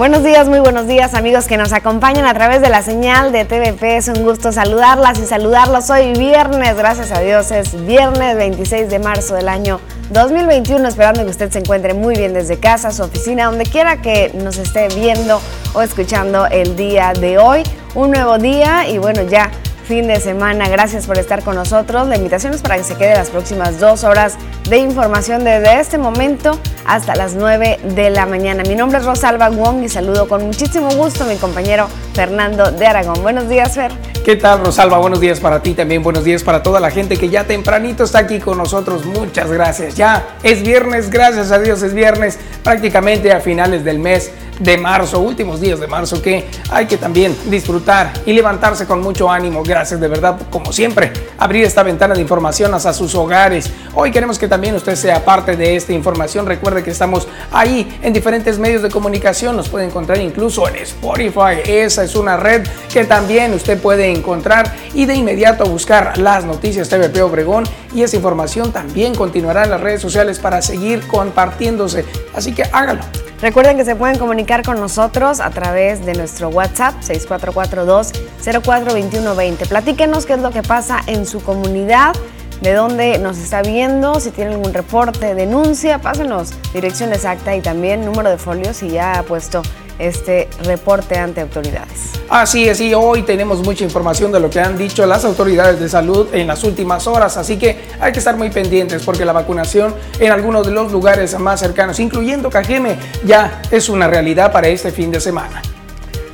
Buenos días, muy buenos días amigos que nos acompañan a través de la señal de TVP. Es un gusto saludarlas y saludarlos hoy viernes, gracias a Dios, es viernes 26 de marzo del año 2021, esperando que usted se encuentre muy bien desde casa, su oficina, donde quiera que nos esté viendo o escuchando el día de hoy. Un nuevo día y bueno, ya fin de semana. Gracias por estar con nosotros. La invitación es para que se quede las próximas dos horas de información desde este momento hasta las 9 de la mañana. Mi nombre es Rosalba Wong y saludo con muchísimo gusto a mi compañero Fernando de Aragón. Buenos días, Fer. ¿Qué tal, Rosalba? Buenos días para ti también. Buenos días para toda la gente que ya tempranito está aquí con nosotros. Muchas gracias. Ya es viernes, gracias a Dios es viernes, prácticamente a finales del mes de marzo, últimos días de marzo, que hay que también disfrutar y levantarse con mucho ánimo. Gracias de verdad, como siempre, abrir esta ventana de información hacia sus hogares. Hoy queremos que también usted sea parte de esta información. Recuerde que estamos ahí en diferentes medios de comunicación. Nos puede encontrar incluso en Spotify. Esa es una red que también usted puede encontrar y de inmediato buscar las noticias TVP Obregón. Y esa información también continuará en las redes sociales para seguir compartiéndose. Así que hágalo. Recuerden que se pueden comunicar con nosotros a través de nuestro WhatsApp 6442-042120. Platíquenos qué es lo que pasa en su comunidad, de dónde nos está viendo, si tienen algún reporte, denuncia, pásenos dirección exacta y también número de folio si ya ha puesto este reporte ante autoridades. Así es, y hoy tenemos mucha información de lo que han dicho las autoridades de salud en las últimas horas, así que hay que estar muy pendientes porque la vacunación en algunos de los lugares más cercanos, incluyendo Cajeme, ya es una realidad para este fin de semana.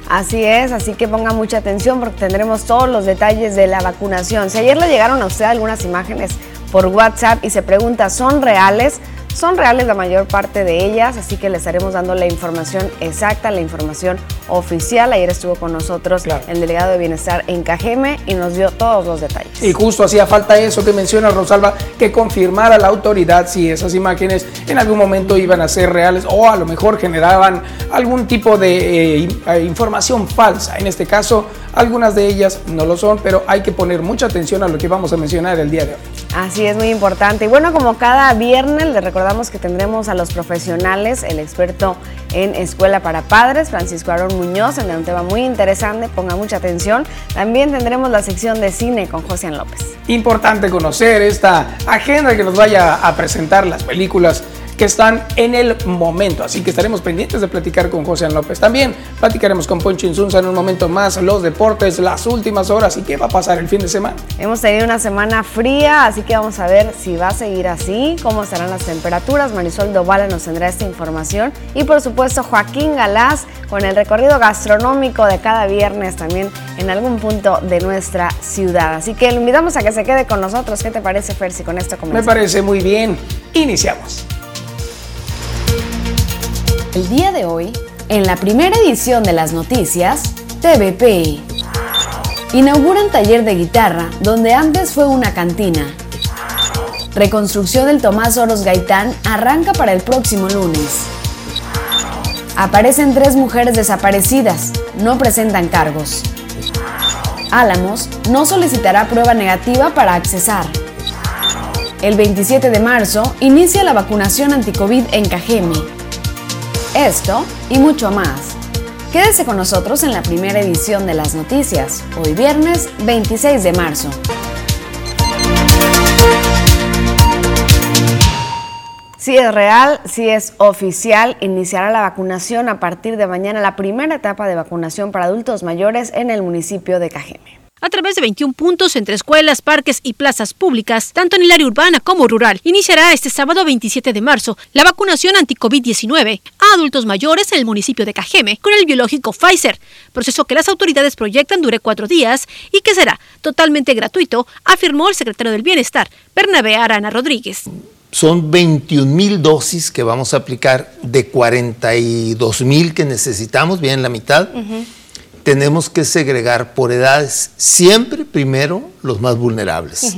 Así es, así que ponga mucha atención porque tendremos todos los detalles de la vacunación. Si ayer le llegaron a usted algunas imágenes por WhatsApp y se pregunta, ¿son reales? Son reales la mayor parte de ellas, así que les estaremos dando la información exacta, la información oficial. Ayer estuvo con nosotros el delegado de bienestar en Cajeme y nos dio todos los detalles. Y justo hacía falta eso que menciona Rosalba, que confirmara la autoridad si esas imágenes en algún momento iban a ser reales o a lo mejor generaban algún tipo de eh, eh, información falsa. En este caso, algunas de ellas no lo son, pero hay que poner mucha atención a lo que vamos a mencionar el día de hoy. Así es, muy importante. Y bueno, como cada viernes, le recordamos que tendremos a los profesionales, el experto en Escuela para Padres, Francisco Aaron Muñoz, en un tema muy interesante, ponga mucha atención. También tendremos la sección de cine con José López. Importante conocer esta agenda que nos vaya a presentar las películas que están en el momento. Así que estaremos pendientes de platicar con José López. También platicaremos con Poncho Insunza en un momento más los deportes, las últimas horas y qué va a pasar el fin de semana. Hemos tenido una semana fría, así que vamos a ver si va a seguir así, cómo estarán las temperaturas. Marisol Dovala nos tendrá esta información y por supuesto Joaquín Galás con el recorrido gastronómico de cada viernes también en algún punto de nuestra ciudad. Así que le invitamos a que se quede con nosotros. ¿Qué te parece, Fersi, con esto comenzamos? Me parece muy bien. Iniciamos. El día de hoy, en la primera edición de las noticias, TVP. Inauguran taller de guitarra donde antes fue una cantina. Reconstrucción del Tomás Oros Gaitán arranca para el próximo lunes. Aparecen tres mujeres desaparecidas, no presentan cargos. Álamos no solicitará prueba negativa para accesar. El 27 de marzo inicia la vacunación anticovid en Cajeme. Esto y mucho más. Quédese con nosotros en la primera edición de las noticias, hoy viernes 26 de marzo. Si es real, si es oficial, iniciará la vacunación a partir de mañana, la primera etapa de vacunación para adultos mayores en el municipio de Cajeme a través de 21 puntos entre escuelas, parques y plazas públicas, tanto en el área urbana como rural. Iniciará este sábado 27 de marzo la vacunación anti-COVID-19 a adultos mayores en el municipio de Cajeme con el biológico Pfizer, proceso que las autoridades proyectan dure cuatro días y que será totalmente gratuito, afirmó el secretario del Bienestar, Bernabé Arana Rodríguez. Son 21 mil dosis que vamos a aplicar de 42 mil que necesitamos, bien la mitad tenemos que segregar por edades, siempre primero los más vulnerables.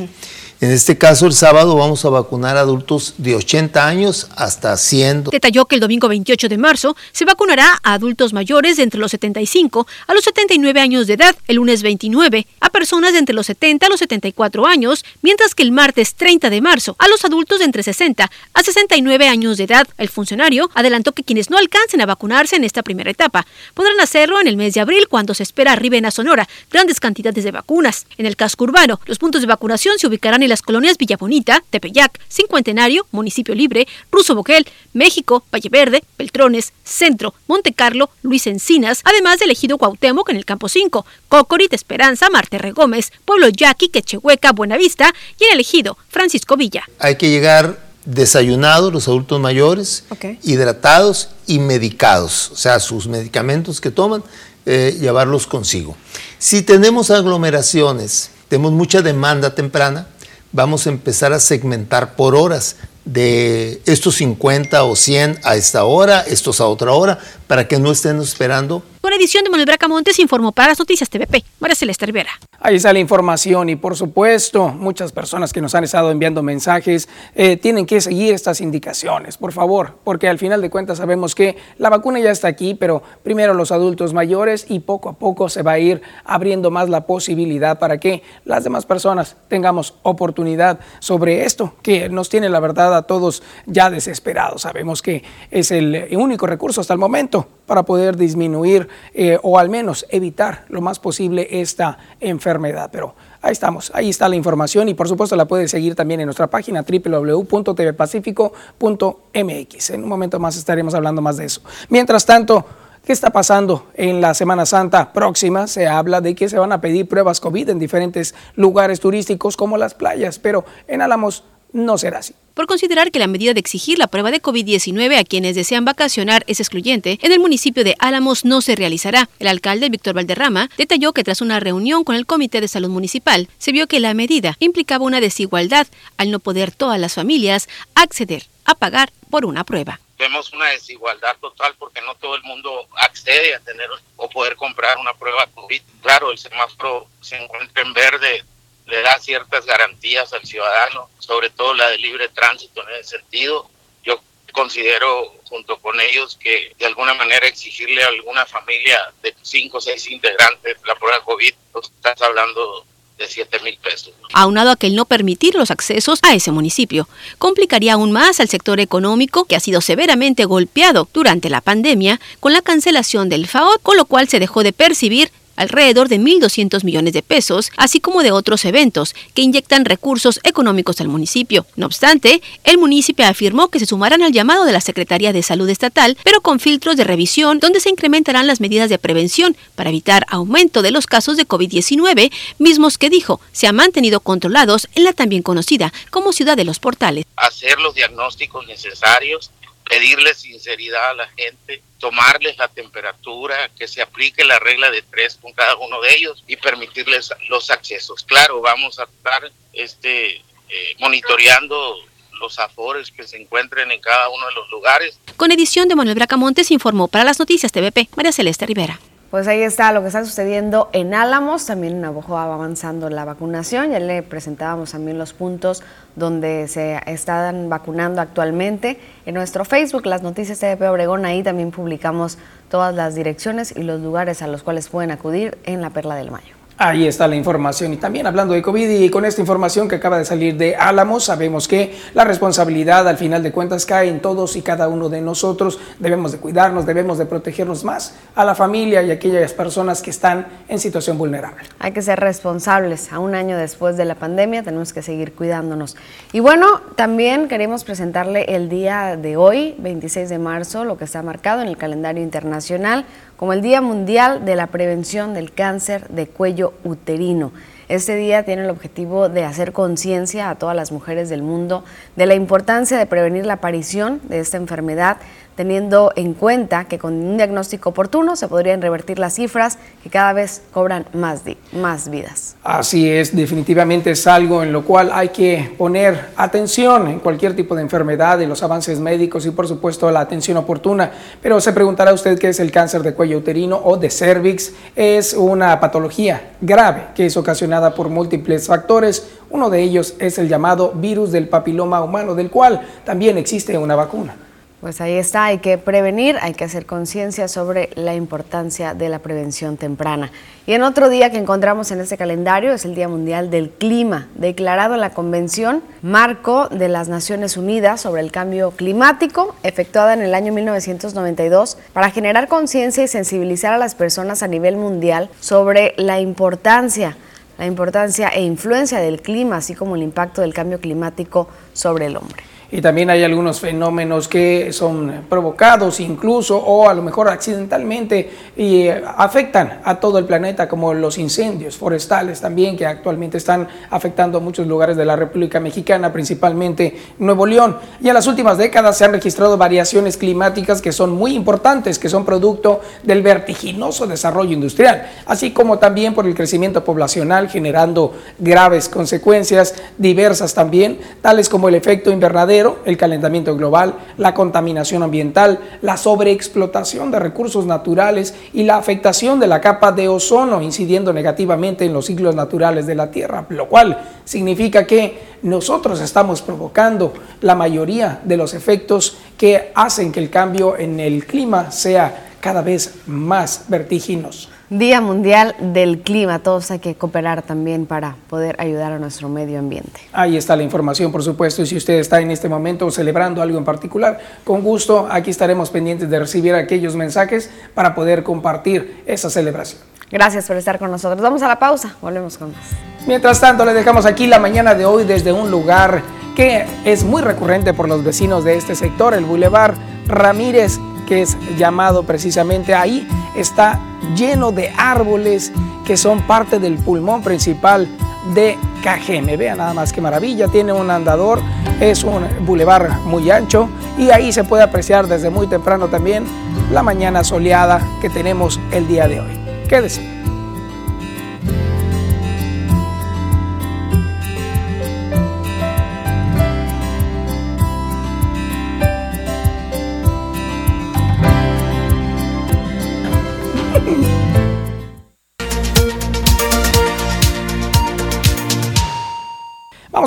En este caso, el sábado vamos a vacunar adultos de 80 años hasta 100. Detalló que el domingo 28 de marzo se vacunará a adultos mayores de entre los 75 a los 79 años de edad, el lunes 29 a personas de entre los 70 a los 74 años, mientras que el martes 30 de marzo a los adultos de entre 60 a 69 años de edad. El funcionario adelantó que quienes no alcancen a vacunarse en esta primera etapa podrán hacerlo en el mes de abril cuando se espera arriben a Sonora grandes cantidades de vacunas. En el casco urbano, los puntos de vacunación se ubicarán en las colonias Villa Bonita, Tepeyac, Cincuentenario, Municipio Libre, Ruso Boquel, México, Valle Verde, Beltrones, Centro, Monte Carlo, Luis Encinas, además del ejido Cuauhtémoc en el campo 5, Cocorit, Esperanza, Marterre Gómez, Pueblo Yaqui, Quechehueca, Buenavista y en el ejido Francisco Villa. Hay que llegar desayunados los adultos mayores, hidratados y medicados, o sea, sus medicamentos que toman, eh, llevarlos consigo. Si tenemos aglomeraciones, tenemos mucha demanda temprana, vamos a empezar a segmentar por horas de estos 50 o 100 a esta hora, estos a otra hora, para que no estén esperando. Con edición de Manuel Bracamontes informó para las noticias TVP, María Celeste Rivera. Ahí está la información y por supuesto muchas personas que nos han estado enviando mensajes eh, tienen que seguir estas indicaciones, por favor, porque al final de cuentas sabemos que la vacuna ya está aquí, pero primero los adultos mayores y poco a poco se va a ir abriendo más la posibilidad para que las demás personas tengamos oportunidad sobre esto que nos tiene la verdad a todos ya desesperados. Sabemos que es el único recurso hasta el momento para poder disminuir eh, o al menos evitar lo más posible esta enfermedad. Pero ahí estamos, ahí está la información y por supuesto la puede seguir también en nuestra página www.tvpacifico.mx. En un momento más estaremos hablando más de eso. Mientras tanto, ¿Qué está pasando en la Semana Santa próxima? Se habla de que se van a pedir pruebas COVID en diferentes lugares turísticos como las playas, pero en Álamos no será así. Por considerar que la medida de exigir la prueba de COVID-19 a quienes desean vacacionar es excluyente, en el municipio de Álamos no se realizará. El alcalde Víctor Valderrama detalló que tras una reunión con el Comité de Salud Municipal, se vio que la medida implicaba una desigualdad al no poder todas las familias acceder a pagar por una prueba vemos una desigualdad total porque no todo el mundo accede a tener o poder comprar una prueba COVID. Claro, el semáforo se encuentra en verde le da ciertas garantías al ciudadano, sobre todo la de libre tránsito en ese sentido. Yo considero junto con ellos que de alguna manera exigirle a alguna familia de cinco o seis integrantes la prueba COVID, pues, estás hablando de 7 mil pesos. Aunado a que el no permitir los accesos a ese municipio complicaría aún más al sector económico que ha sido severamente golpeado durante la pandemia con la cancelación del FAO, con lo cual se dejó de percibir alrededor de 1.200 millones de pesos, así como de otros eventos que inyectan recursos económicos al municipio. No obstante, el municipio afirmó que se sumarán al llamado de la Secretaría de Salud Estatal, pero con filtros de revisión donde se incrementarán las medidas de prevención para evitar aumento de los casos de COVID-19, mismos que dijo se han mantenido controlados en la también conocida como Ciudad de los Portales. Hacer los diagnósticos necesarios pedirle sinceridad a la gente, tomarles la temperatura, que se aplique la regla de tres con cada uno de ellos y permitirles los accesos. Claro, vamos a estar este, eh, monitoreando los afores que se encuentren en cada uno de los lugares. Con edición de Manuel Bracamontes informó para las noticias TVP María Celeste Rivera. Pues ahí está lo que está sucediendo en Álamos, también en Navajo va avanzando la vacunación, ya le presentábamos también los puntos donde se están vacunando actualmente. En nuestro Facebook, las noticias TVP Obregón, ahí también publicamos todas las direcciones y los lugares a los cuales pueden acudir en la Perla del Mayo. Ahí está la información. Y también hablando de COVID y con esta información que acaba de salir de Álamos, sabemos que la responsabilidad al final de cuentas cae en todos y cada uno de nosotros. Debemos de cuidarnos, debemos de protegernos más a la familia y a aquellas personas que están en situación vulnerable. Hay que ser responsables. A un año después de la pandemia tenemos que seguir cuidándonos. Y bueno, también queremos presentarle el día de hoy, 26 de marzo, lo que está marcado en el calendario internacional como el Día Mundial de la Prevención del Cáncer de Cuello Uterino. Este día tiene el objetivo de hacer conciencia a todas las mujeres del mundo de la importancia de prevenir la aparición de esta enfermedad teniendo en cuenta que con un diagnóstico oportuno se podrían revertir las cifras que cada vez cobran más, más vidas. Así es, definitivamente es algo en lo cual hay que poner atención en cualquier tipo de enfermedad, en los avances médicos y por supuesto la atención oportuna. Pero se preguntará usted qué es el cáncer de cuello uterino o de cervix. Es una patología grave que es ocasionada por múltiples factores. Uno de ellos es el llamado virus del papiloma humano, del cual también existe una vacuna. Pues ahí está, hay que prevenir, hay que hacer conciencia sobre la importancia de la prevención temprana. Y en otro día que encontramos en este calendario es el Día Mundial del Clima, declarado en la Convención Marco de las Naciones Unidas sobre el Cambio Climático, efectuada en el año 1992, para generar conciencia y sensibilizar a las personas a nivel mundial sobre la importancia la importancia e influencia del clima, así como el impacto del cambio climático sobre el hombre y también hay algunos fenómenos que son provocados incluso o a lo mejor accidentalmente y eh, afectan a todo el planeta como los incendios forestales también que actualmente están afectando a muchos lugares de la República Mexicana, principalmente Nuevo León. Y en las últimas décadas se han registrado variaciones climáticas que son muy importantes, que son producto del vertiginoso desarrollo industrial, así como también por el crecimiento poblacional generando graves consecuencias diversas también, tales como el efecto invernadero el calentamiento global, la contaminación ambiental, la sobreexplotación de recursos naturales y la afectación de la capa de ozono, incidiendo negativamente en los ciclos naturales de la Tierra, lo cual significa que nosotros estamos provocando la mayoría de los efectos que hacen que el cambio en el clima sea cada vez más vertiginoso. Día Mundial del Clima. Todos hay que cooperar también para poder ayudar a nuestro medio ambiente. Ahí está la información, por supuesto. Y si usted está en este momento celebrando algo en particular, con gusto aquí estaremos pendientes de recibir aquellos mensajes para poder compartir esa celebración. Gracias por estar con nosotros. Vamos a la pausa. Volvemos con más. Mientras tanto, le dejamos aquí la mañana de hoy desde un lugar que es muy recurrente por los vecinos de este sector, el Boulevard Ramírez que es llamado precisamente ahí, está lleno de árboles que son parte del pulmón principal de Cajeme. Vean nada más qué maravilla, tiene un andador, es un bulevar muy ancho y ahí se puede apreciar desde muy temprano también la mañana soleada que tenemos el día de hoy. Quédese.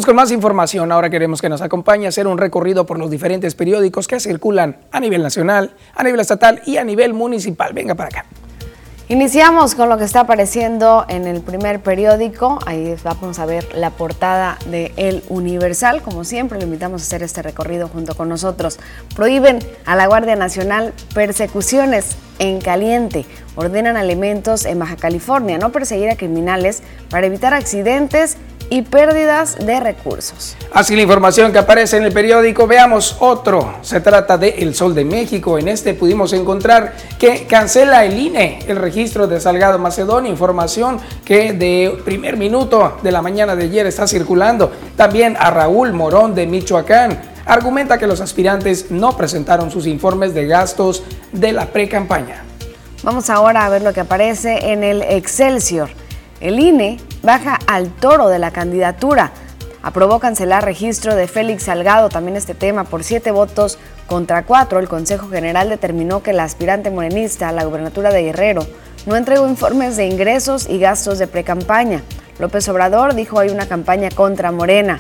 Con más información. Ahora queremos que nos acompañe a hacer un recorrido por los diferentes periódicos que circulan a nivel nacional, a nivel estatal y a nivel municipal. Venga para acá. Iniciamos con lo que está apareciendo en el primer periódico. Ahí vamos a ver la portada de El Universal. Como siempre, le invitamos a hacer este recorrido junto con nosotros. Prohíben a la Guardia Nacional persecuciones en caliente. Ordenan elementos en Baja California no perseguir a criminales para evitar accidentes y pérdidas de recursos. Así la información que aparece en el periódico, veamos otro. Se trata de El Sol de México. En este pudimos encontrar que cancela el INE el registro de Salgado Macedonia, información que de primer minuto de la mañana de ayer está circulando. También a Raúl Morón de Michoacán. Argumenta que los aspirantes no presentaron sus informes de gastos de la pre-campaña. Vamos ahora a ver lo que aparece en el Excelsior. El INE baja al toro de la candidatura. Aprobó cancelar registro de Félix Salgado, también este tema, por siete votos contra cuatro. El Consejo General determinó que el aspirante morenista a la gubernatura de Guerrero no entregó informes de ingresos y gastos de precampaña. López Obrador dijo hay una campaña contra Morena.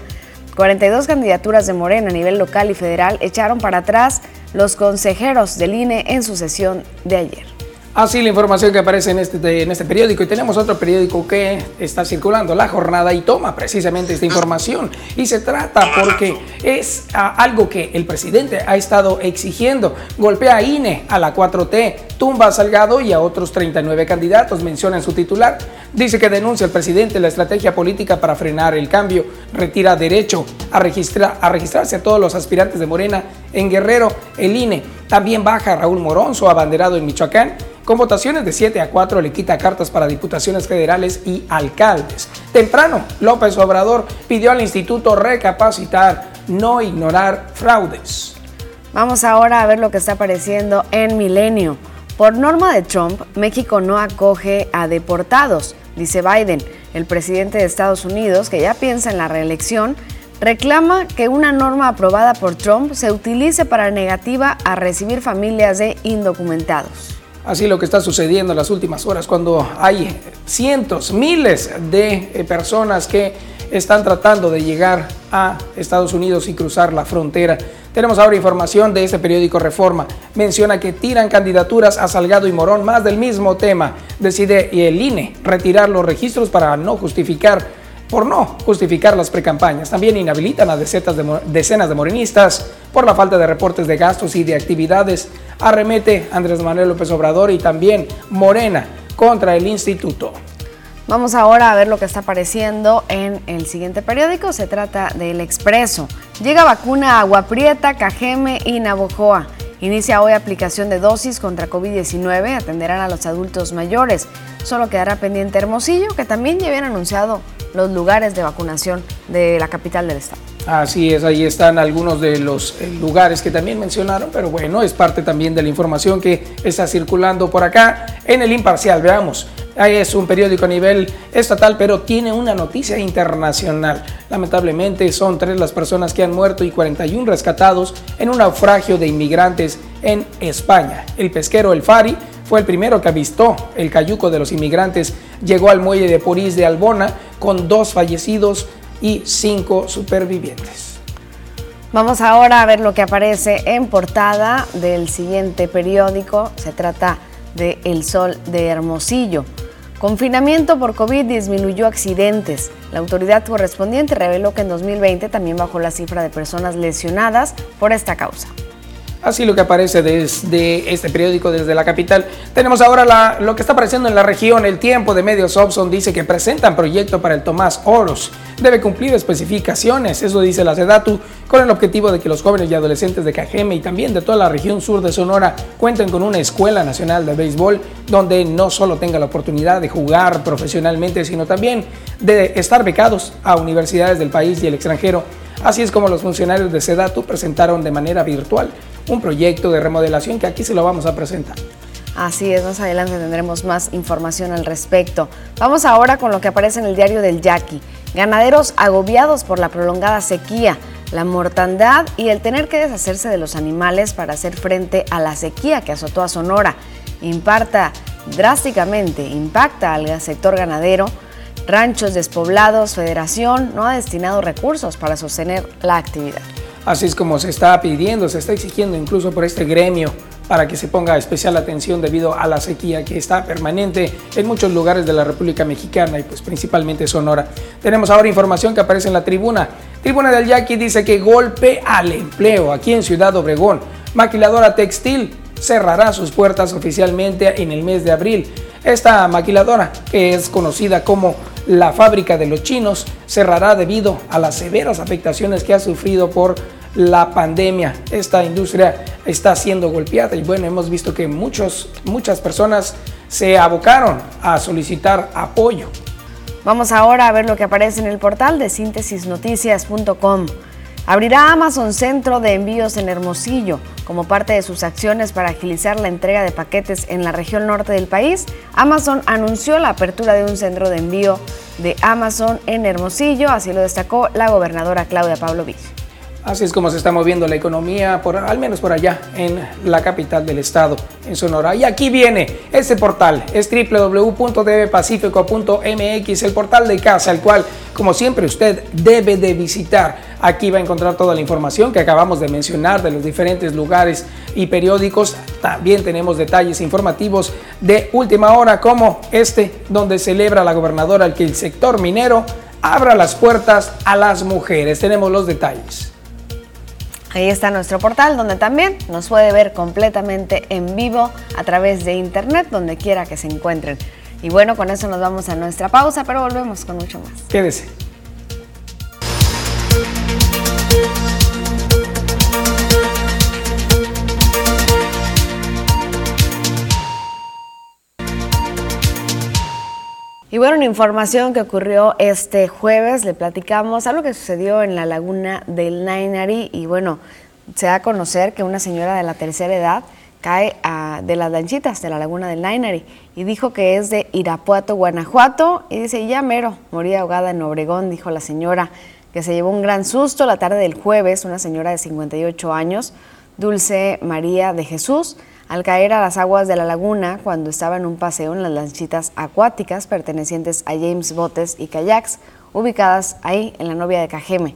42 candidaturas de Morena a nivel local y federal echaron para atrás los consejeros del INE en su sesión de ayer. Así la información que aparece en este, en este periódico y tenemos otro periódico que está circulando, La Jornada, y toma precisamente esta información. Y se trata porque es ah, algo que el presidente ha estado exigiendo. Golpea a INE, a la 4T, tumba a Salgado y a otros 39 candidatos, menciona en su titular. Dice que denuncia al presidente la estrategia política para frenar el cambio, retira derecho a, registrar, a registrarse a todos los aspirantes de Morena en Guerrero, el INE. También baja Raúl Moronzo, abanderado en Michoacán con votaciones de 7 a 4 le quita cartas para diputaciones federales y alcaldes. Temprano, López Obrador pidió al instituto recapacitar, no ignorar fraudes. Vamos ahora a ver lo que está apareciendo en Milenio. Por norma de Trump, México no acoge a deportados, dice Biden. El presidente de Estados Unidos, que ya piensa en la reelección, reclama que una norma aprobada por Trump se utilice para negativa a recibir familias de indocumentados. Así lo que está sucediendo en las últimas horas cuando hay cientos, miles de eh, personas que están tratando de llegar a Estados Unidos y cruzar la frontera. Tenemos ahora información de este periódico Reforma. Menciona que tiran candidaturas a Salgado y Morón, más del mismo tema. Decide el INE retirar los registros para no justificar por no justificar las precampañas. También inhabilitan a decenas de, morenistas por la falta de reportes de gastos y de actividades. Arremete Andrés Manuel López Obrador y también Morena contra el instituto. Vamos ahora a ver lo que está apareciendo en el siguiente periódico. Se trata del Expreso. Llega vacuna a Agua Prieta, Cajeme y Navojoa. Inicia hoy aplicación de dosis contra COVID-19. Atenderán a los adultos mayores. Solo quedará pendiente Hermosillo, que también ya habían anunciado los lugares de vacunación de la capital del estado. Así es, ahí están algunos de los eh, lugares que también mencionaron, pero bueno, es parte también de la información que está circulando por acá en el imparcial. Veamos, ahí es un periódico a nivel estatal, pero tiene una noticia internacional. Lamentablemente son tres las personas que han muerto y 41 rescatados en un naufragio de inmigrantes en España. El pesquero El Fari fue el primero que avistó el cayuco de los inmigrantes. Llegó al muelle de Porís de Albona con dos fallecidos y cinco supervivientes. Vamos ahora a ver lo que aparece en portada del siguiente periódico. Se trata de El Sol de Hermosillo. Confinamiento por COVID disminuyó accidentes. La autoridad correspondiente reveló que en 2020 también bajó la cifra de personas lesionadas por esta causa. Así lo que aparece desde este periódico, desde la capital. Tenemos ahora lo que está apareciendo en la región. El tiempo de medios Opson dice que presentan proyecto para el Tomás Oros. Debe cumplir especificaciones, eso dice la SEDATU, con el objetivo de que los jóvenes y adolescentes de Cajeme y también de toda la región sur de Sonora cuenten con una escuela nacional de béisbol donde no solo tenga la oportunidad de jugar profesionalmente, sino también de estar becados a universidades del país y el extranjero. Así es como los funcionarios de SEDATU presentaron de manera virtual un proyecto de remodelación que aquí se lo vamos a presentar. Así es, más adelante tendremos más información al respecto. Vamos ahora con lo que aparece en el diario del Yaqui. Ganaderos agobiados por la prolongada sequía, la mortandad y el tener que deshacerse de los animales para hacer frente a la sequía que azotó a Sonora. Imparta drásticamente, impacta al sector ganadero. Ranchos despoblados, Federación no ha destinado recursos para sostener la actividad. Así es como se está pidiendo, se está exigiendo incluso por este gremio para que se ponga especial atención debido a la sequía que está permanente en muchos lugares de la República Mexicana y pues principalmente Sonora. Tenemos ahora información que aparece en la tribuna. Tribuna del Yaqui dice que golpe al empleo aquí en Ciudad Obregón. Maquiladora textil cerrará sus puertas oficialmente en el mes de abril. Esta maquiladora, que es conocida como la fábrica de los chinos cerrará debido a las severas afectaciones que ha sufrido por la pandemia. Esta industria está siendo golpeada y bueno, hemos visto que muchos, muchas personas se abocaron a solicitar apoyo. Vamos ahora a ver lo que aparece en el portal de síntesisnoticias.com. Abrirá Amazon Centro de Envíos en Hermosillo. Como parte de sus acciones para agilizar la entrega de paquetes en la región norte del país, Amazon anunció la apertura de un centro de envío de Amazon en Hermosillo, así lo destacó la gobernadora Claudia Pablo Así es como se está moviendo la economía, por, al menos por allá, en la capital del estado, en Sonora. Y aquí viene este portal, es el portal de casa, el cual, como siempre, usted debe de visitar. Aquí va a encontrar toda la información que acabamos de mencionar de los diferentes lugares y periódicos. También tenemos detalles informativos de última hora, como este, donde celebra la gobernadora el que el sector minero abra las puertas a las mujeres. Tenemos los detalles. Ahí está nuestro portal donde también nos puede ver completamente en vivo a través de internet donde quiera que se encuentren. Y bueno, con eso nos vamos a nuestra pausa, pero volvemos con mucho más. Quédese. Y bueno, una información que ocurrió este jueves, le platicamos algo que sucedió en la laguna del Nainari y bueno, se da a conocer que una señora de la tercera edad cae de las lanchitas de la laguna del Nainari y dijo que es de Irapuato, Guanajuato y dice, ya mero, moría ahogada en Obregón, dijo la señora, que se llevó un gran susto la tarde del jueves, una señora de 58 años, Dulce María de Jesús, al caer a las aguas de la laguna cuando estaba en un paseo en las lanchitas acuáticas pertenecientes a James Botes y Kayaks, ubicadas ahí en la novia de Cajeme.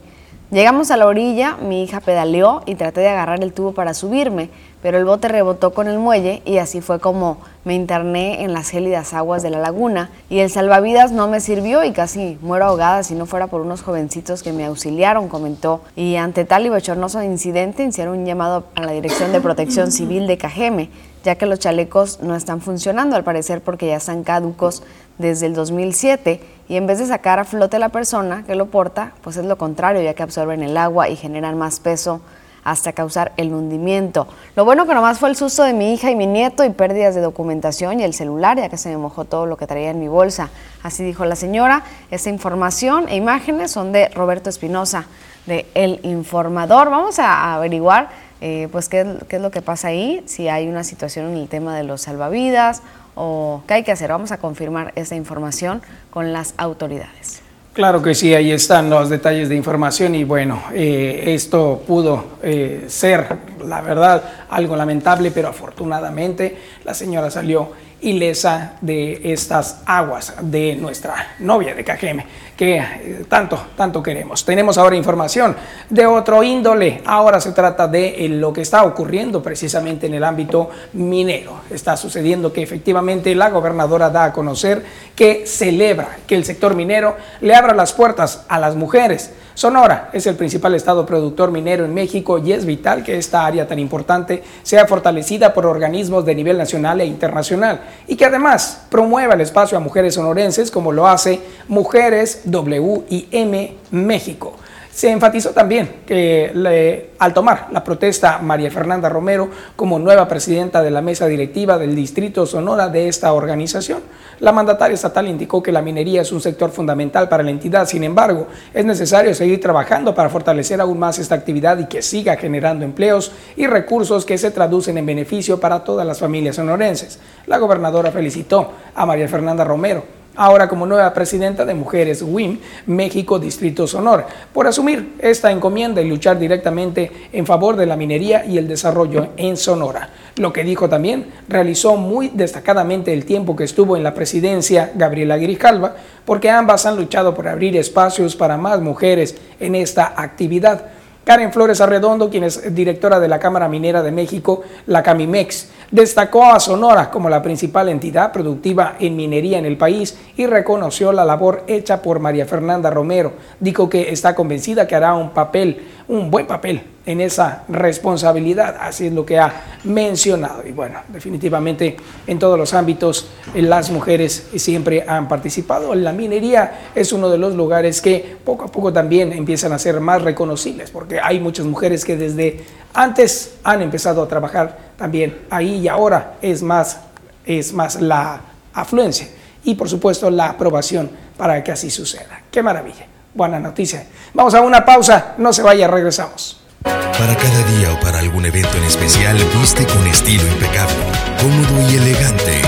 Llegamos a la orilla, mi hija pedaleó y traté de agarrar el tubo para subirme, pero el bote rebotó con el muelle y así fue como me interné en las gélidas aguas de la laguna y el salvavidas no me sirvió y casi muero ahogada si no fuera por unos jovencitos que me auxiliaron, comentó. Y ante tal y bochornoso incidente hicieron un llamado a la Dirección de Protección Civil de Cajeme, ya que los chalecos no están funcionando al parecer porque ya están caducos desde el 2007 y en vez de sacar a flote la persona que lo porta, pues es lo contrario, ya que absorben el agua y generan más peso hasta causar el hundimiento. Lo bueno que nomás fue el susto de mi hija y mi nieto y pérdidas de documentación y el celular, ya que se me mojó todo lo que traía en mi bolsa. Así dijo la señora. Esta información e imágenes son de Roberto Espinosa, de El Informador. Vamos a averiguar eh, pues qué, es lo que pasa ahí, si hay una situación en el tema de los salvavidas o qué hay que hacer. Vamos a confirmar esta información con las autoridades. Claro que sí, ahí están los detalles de información y bueno, eh, esto pudo eh, ser, la verdad, algo lamentable, pero afortunadamente la señora salió ilesa de estas aguas de nuestra novia de Cajeme, que eh, tanto, tanto queremos. Tenemos ahora información de otro índole. Ahora se trata de eh, lo que está ocurriendo precisamente en el ámbito minero. Está sucediendo que efectivamente la gobernadora da a conocer que celebra que el sector minero le abra las puertas a las mujeres Sonora es el principal estado productor minero en México y es vital que esta área tan importante sea fortalecida por organismos de nivel nacional e internacional y que además promueva el espacio a mujeres sonorenses como lo hace Mujeres WIM México. Se enfatizó también que al tomar la protesta María Fernanda Romero como nueva presidenta de la mesa directiva del Distrito Sonora de esta organización, la mandataria estatal indicó que la minería es un sector fundamental para la entidad, sin embargo, es necesario seguir trabajando para fortalecer aún más esta actividad y que siga generando empleos y recursos que se traducen en beneficio para todas las familias sonorenses. La gobernadora felicitó a María Fernanda Romero ahora como nueva presidenta de Mujeres WIM México Distrito Sonora, por asumir esta encomienda y luchar directamente en favor de la minería y el desarrollo en Sonora. Lo que dijo también, realizó muy destacadamente el tiempo que estuvo en la presidencia Gabriela Grijalva, porque ambas han luchado por abrir espacios para más mujeres en esta actividad. Karen Flores Arredondo, quien es directora de la Cámara Minera de México, la Camimex, destacó a Sonora como la principal entidad productiva en minería en el país y reconoció la labor hecha por María Fernanda Romero. Dijo que está convencida que hará un papel, un buen papel en esa responsabilidad, así es lo que ha mencionado. Y bueno, definitivamente en todos los ámbitos eh, las mujeres siempre han participado. La minería es uno de los lugares que poco a poco también empiezan a ser más reconocibles, porque hay muchas mujeres que desde antes han empezado a trabajar también ahí y ahora es más, es más la afluencia y por supuesto la aprobación para que así suceda. Qué maravilla. Buena noticia. Vamos a una pausa, no se vaya, regresamos. Para cada día o para algún evento en especial, viste con estilo impecable, cómodo y elegante.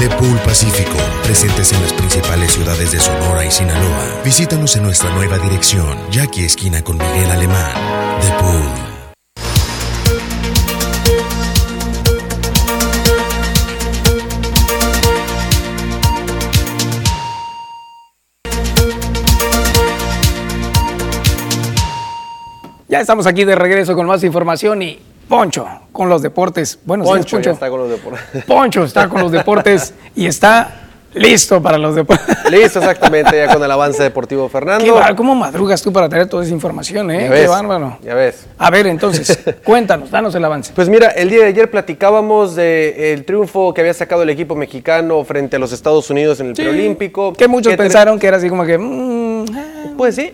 The Pool Pacífico, presentes en las principales ciudades de Sonora y Sinaloa. Visítanos en nuestra nueva dirección, Jackie Esquina con Miguel Alemán. The Pool. Ya estamos aquí de regreso con más información y Poncho con los deportes. Bueno, Poncho, Poncho. está con los deportes. Poncho está con los deportes y está listo para los deportes. Listo, exactamente, ya con el avance deportivo Fernando. Qué ¿Cómo madrugas tú para traer toda esa información, eh? Qué bárbaro. Ya ves. A ver, entonces, cuéntanos, danos el avance. Pues mira, el día de ayer platicábamos del triunfo que había sacado el equipo mexicano frente a los Estados Unidos en el preolímpico. Que muchos pensaron que era así como que... Mm, pues sí.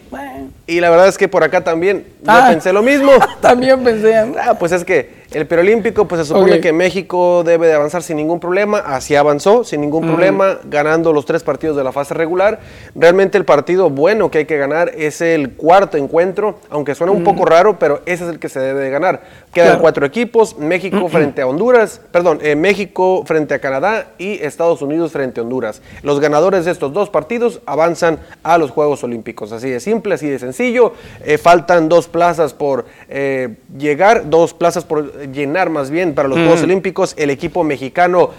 Y la verdad es que por acá también yo ah. pensé lo mismo. también pensé. Ah, pues es que El preolímpico, pues se supone que México debe de avanzar sin ningún problema. Así avanzó, sin ningún problema, ganando los tres partidos de la fase regular. Realmente el partido bueno que hay que ganar es el cuarto encuentro, aunque suena un poco raro, pero ese es el que se debe de ganar. Quedan cuatro equipos, México frente a Honduras, perdón, eh, México frente a Canadá y Estados Unidos frente a Honduras. Los ganadores de estos dos partidos avanzan a los Juegos Olímpicos. Así de simple, así de sencillo. Eh, faltan dos plazas por eh, llegar, dos plazas por llenar más bien para los Juegos Olímpicos. El equipo mexicano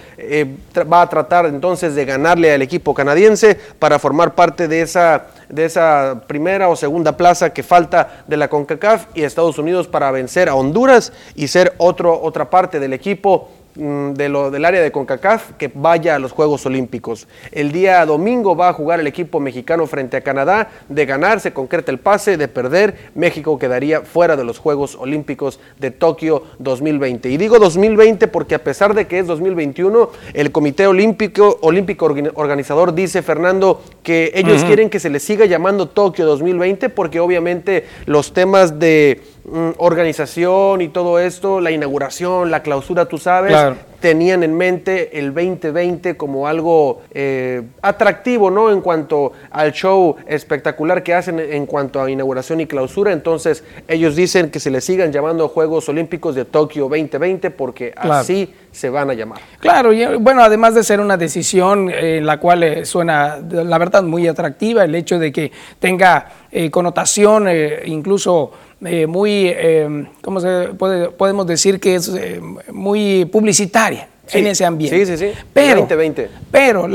va a tratar entonces de ganarle al equipo canadiense para formar parte de esa de esa primera o segunda plaza que falta de la CONCACAF y Estados Unidos para vencer a Honduras y ser otro, otra parte del equipo Mm, de lo, del área de CONCACAF que vaya a los Juegos Olímpicos. El día domingo va a jugar el equipo mexicano frente a Canadá. De ganar se concreta el pase, de perder México quedaría fuera de los Juegos Olímpicos de Tokio 2020. Y digo 2020 porque a pesar de que es 2021, el Comité Olímpico, Olímpico Organizador dice, Fernando, que ellos quieren que se les siga llamando Tokio 2020 porque obviamente los temas de Mm, organización y todo esto, la inauguración, la clausura, tú sabes, tenían en mente el 2020 como algo eh, atractivo, ¿no? En cuanto al show espectacular que hacen en cuanto a inauguración y clausura. Entonces, ellos dicen que se les sigan llamando Juegos Olímpicos de Tokio 2020 porque así se van a llamar. Claro, y bueno, además de ser una decisión en la cual eh, suena, la verdad, muy atractiva, el hecho de que tenga eh, connotación incluso eh, muy, eh, ¿cómo se puede, podemos decir que es eh, muy publicitaria? En ese ambiente. Sí, sí, sí. Pero, 2020. pero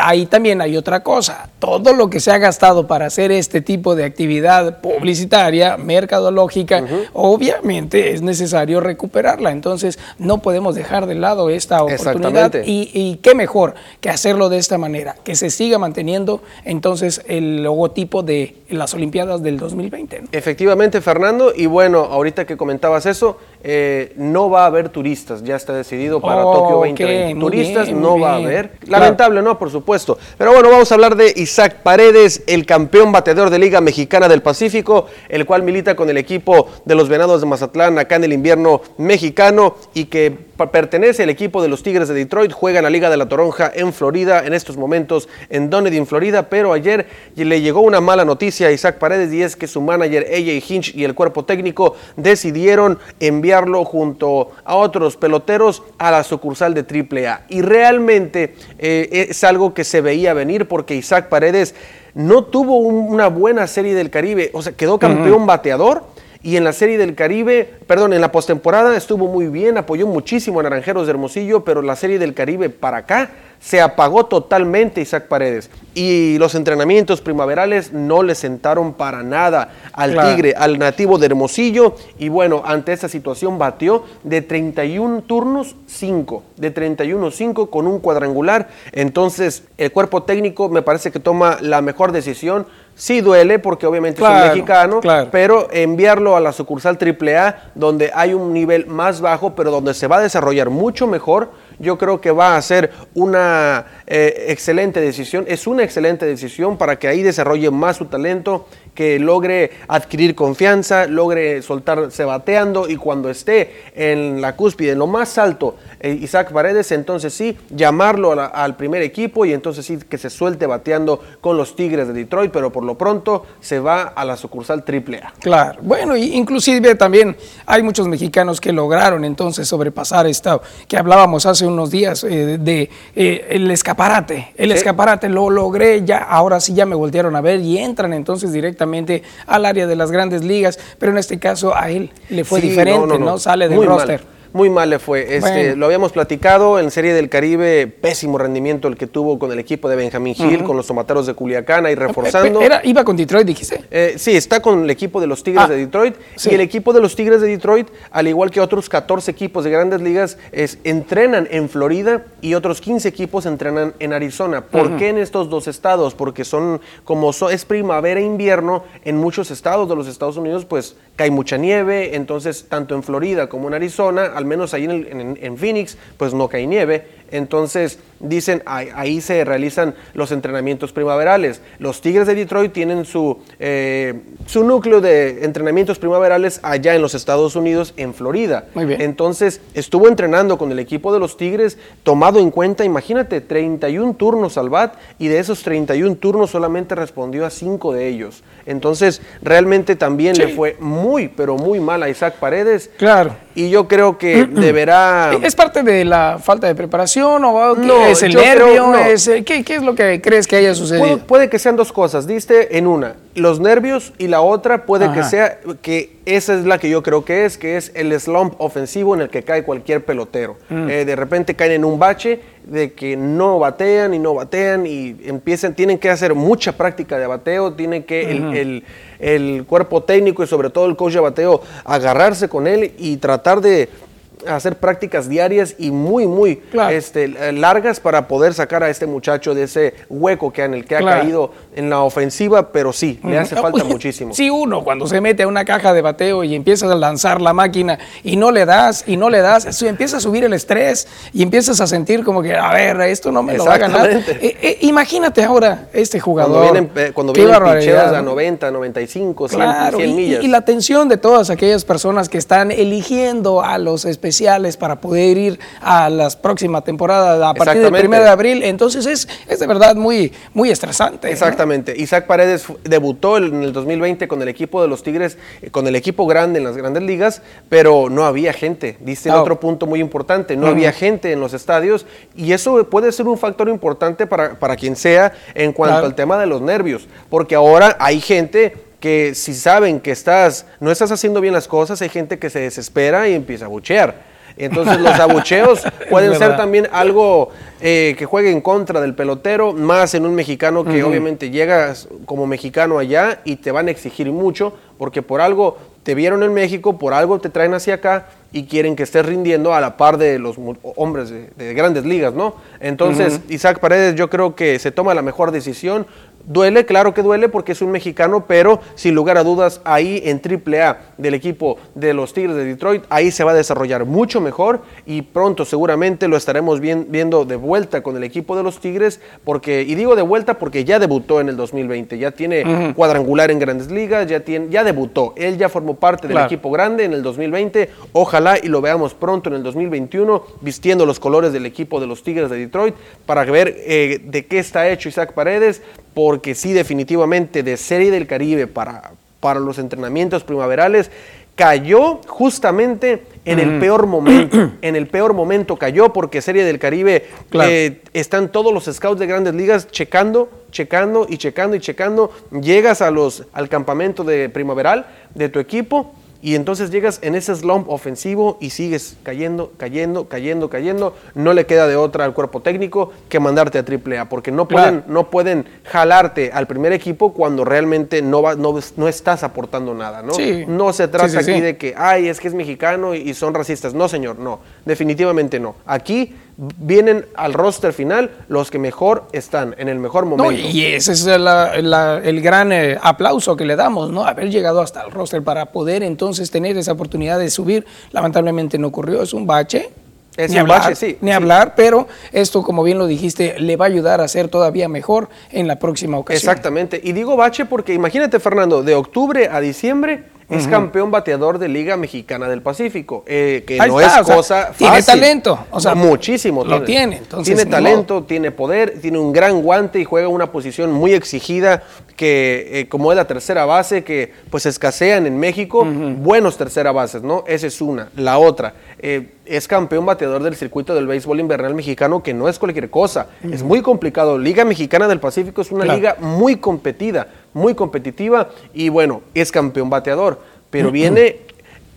ahí también hay otra cosa. Todo lo que se ha gastado para hacer este tipo de actividad publicitaria, mercadológica, obviamente es necesario recuperarla. Entonces, no podemos dejar de lado esta oportunidad. Y, y, qué mejor que hacerlo de esta manera, que se siga manteniendo entonces el logotipo de las Olimpiadas del 2020. Efectivamente, Fernando. Y bueno, ahorita que comentabas eso, eh, no va a haber turistas. Ya está decidido para Tokio Turistas no va a haber. Lamentable, ¿no? Por supuesto. Pero bueno, vamos a hablar de Isaac Paredes, el campeón bateador de Liga Mexicana del Pacífico, el cual milita con el equipo de los Venados de Mazatlán acá en el invierno mexicano y que pertenece al equipo de los Tigres de Detroit, juega en la Liga de la Toronja en Florida, en estos momentos en Dunedin, Florida, pero ayer le llegó una mala noticia a Isaac Paredes y es que su manager AJ Hinch y el cuerpo técnico decidieron enviarlo junto a otros peloteros a la sucursal de AAA. Y realmente eh, es algo que se veía venir porque Isaac Paredes no tuvo una buena serie del Caribe, o sea, quedó campeón bateador y en la Serie del Caribe, perdón, en la postemporada estuvo muy bien, apoyó muchísimo a Naranjeros de Hermosillo, pero la Serie del Caribe para acá se apagó totalmente Isaac Paredes. Y los entrenamientos primaverales no le sentaron para nada al Tigre, al nativo de Hermosillo. Y bueno, ante esa situación batió de 31 turnos, 5. De 31, 5 con un cuadrangular. Entonces, el cuerpo técnico me parece que toma la mejor decisión Sí duele porque obviamente es un mexicano, pero enviarlo a la sucursal AAA donde hay un nivel más bajo, pero donde se va a desarrollar mucho mejor, yo creo que va a ser una eh, excelente decisión. Es una excelente decisión para que ahí desarrolle más su talento, que logre adquirir confianza, logre soltarse bateando y cuando esté en la cúspide, en lo más alto, eh, Isaac Paredes, entonces sí, llamarlo al primer equipo y entonces sí que se suelte bateando con los Tigres de Detroit, pero por lo pronto se va a la sucursal AAA. Claro, bueno, inclusive también hay muchos mexicanos que lograron entonces sobrepasar esta, que hablábamos hace unos días eh, de eh, el escaparate, el escaparate lo logré, ya ahora sí ya me voltearon a ver y entran entonces directamente al área de las grandes ligas, pero en este caso a él le fue diferente, no, Sale del roster. Muy mal le fue. Este, Lo habíamos platicado en Serie del Caribe, pésimo rendimiento el que tuvo con el equipo de Benjamín Hill, con los tomateros de Culiacán, y reforzando. Era, ¿Iba con Detroit, dijiste? Eh, sí, está con el equipo de los Tigres ah, de Detroit. Y el equipo de los Tigres de Detroit, al igual que otros 14 equipos de grandes ligas, es, entrenan en Florida y otros 15 equipos entrenan en Arizona. ¿Por qué en estos dos estados? Porque son, como es primavera e invierno, en muchos estados de los Estados Unidos, pues cae mucha nieve. Entonces, tanto en Florida como en Arizona, al menos ahí en, Phoenix, pues no cae nieve. Entonces, dicen, ahí, se realizan los entrenamientos primaverales. Los Tigres de Detroit tienen su, eh, su núcleo de entrenamientos primaverales allá en los Estados Unidos, en Florida. Muy bien. Entonces, estuvo entrenando con el equipo de los Tigres, tomado en cuenta, imagínate, 31 turnos al BAT y de esos 31 turnos solamente respondió a 5 de ellos. Entonces, realmente también le fue muy, pero muy mal a Isaac Paredes. Claro. Y yo creo que deberá... ¿Es parte de la falta de preparación o no, es el nervio? ¿qué, es lo que crees que haya sucedido? Puede, que sean dos cosas. Diste en una, los nervios y la otra puede que sea que esa es la que yo creo que es, que es el slump ofensivo en el que cae cualquier pelotero. Mm. Eh, de repente caen en un bache de que no batean y no batean y empiezan, tienen que hacer mucha práctica de bateo, tienen que el, el cuerpo técnico y sobre todo el coach de bateo agarrarse con él y tratar de hacer prácticas diarias y muy, muy este, largas para poder sacar a este muchacho de ese hueco que en el que ha caído en la ofensiva, pero sí, le hace falta muchísimo. Sí, uno cuando se mete a una caja de bateo y empiezas a lanzar la máquina y no le das y no le das, empieza a subir el estrés y empiezas a sentir como que, a ver, esto no me lo va a ganar. Eh, eh, imagínate ahora este jugador. Cuando vienen, cuando vienen picheos a 90, 95, 100, millas. Y, y la atención de todas aquellas personas que están eligiendo a los especialistas especiales para poder ir a las próximas temporadas a partir del 1 de abril. Entonces es, es de verdad muy, muy estresante. Exactamente. Isaac Paredes debutó en el 2020 con el equipo de los Tigres, eh, con el equipo grande en las grandes ligas, pero no había gente. Dice otro punto muy importante, no había gente en los estadios y eso puede ser un factor importante para, para quien sea en cuanto al tema de los nervios, porque ahora hay gente que si saben que estás, no estás haciendo bien las cosas, hay gente que se desespera y empieza a buchear. Entonces los abucheos pueden ser también algo eh, que juegue en contra del pelotero, más en un mexicano que obviamente llegas como mexicano allá y te van a exigir mucho, porque por algo te vieron en México, por algo te traen hacia acá y quieren que estés rindiendo a la par de los hombres de, grandes ligas, ¿no? Entonces, Isaac Paredes yo creo que se toma la mejor decisión, Duele, claro que duele porque es un mexicano, pero sin lugar a dudas ahí en AAA del equipo de los Tigres de Detroit, ahí se va a desarrollar mucho mejor y pronto seguramente lo estaremos viendo de vuelta con el equipo de los Tigres, porque, y digo de vuelta porque ya debutó en el 2020, ya tiene cuadrangular en grandes ligas, ya, tiene, ya debutó, él ya formó parte del equipo grande en el 2020, ojalá y lo veamos pronto en el 2021 vistiendo los colores del equipo de los Tigres de Detroit para ver eh, de qué está hecho Isaac Paredes porque sí, definitivamente de Serie del Caribe para, para los entrenamientos primaverales, cayó justamente en el peor momento. en el peor momento cayó porque Serie del Caribe eh, están todos los scouts de grandes ligas checando, checando y checando y checando. Llegas a los, al campamento de primaveral de tu equipo y entonces llegas en ese slump ofensivo y sigues cayendo, cayendo, cayendo, cayendo. No le queda de otra al cuerpo técnico que mandarte a AAA, porque no pueden, no pueden jalarte al primer equipo cuando realmente no, va, no, no estás aportando nada. ¿no? no se trata aquí de que, ay, es que es mexicano y son racistas. No, señor, no. Definitivamente no. Aquí vienen al roster final los que mejor están, en el mejor momento. y ese es el gran eh, aplauso que le damos, ¿no? Haber llegado hasta el roster para poder entonces tener esa oportunidad de subir. Lamentablemente no ocurrió, es un bache. Es ni un hablar, bache, sí. Ni hablar, pero esto, como bien lo dijiste, le va a ayudar a ser todavía mejor en la próxima ocasión. Exactamente. Y digo bache porque imagínate, Fernando, de octubre a diciembre es campeón bateador de Liga Mexicana del Pacífico, eh, que no es cosa fácil. Tiene talento, o sea, muchísimo. Lo tiene, entonces. Tiene talento, tiene poder, tiene un gran guante y juega una posición muy exigida que, eh, como es la tercera base, que pues escasean en México, buenos tercera bases, ¿no? Esa es una. La otra, eh, es campeón bateador del circuito del béisbol invernal mexicano, que no es cualquier cosa, es muy complicado. Liga Mexicana del Pacífico es una liga muy competida, muy competitiva y bueno, es campeón bateador, pero viene,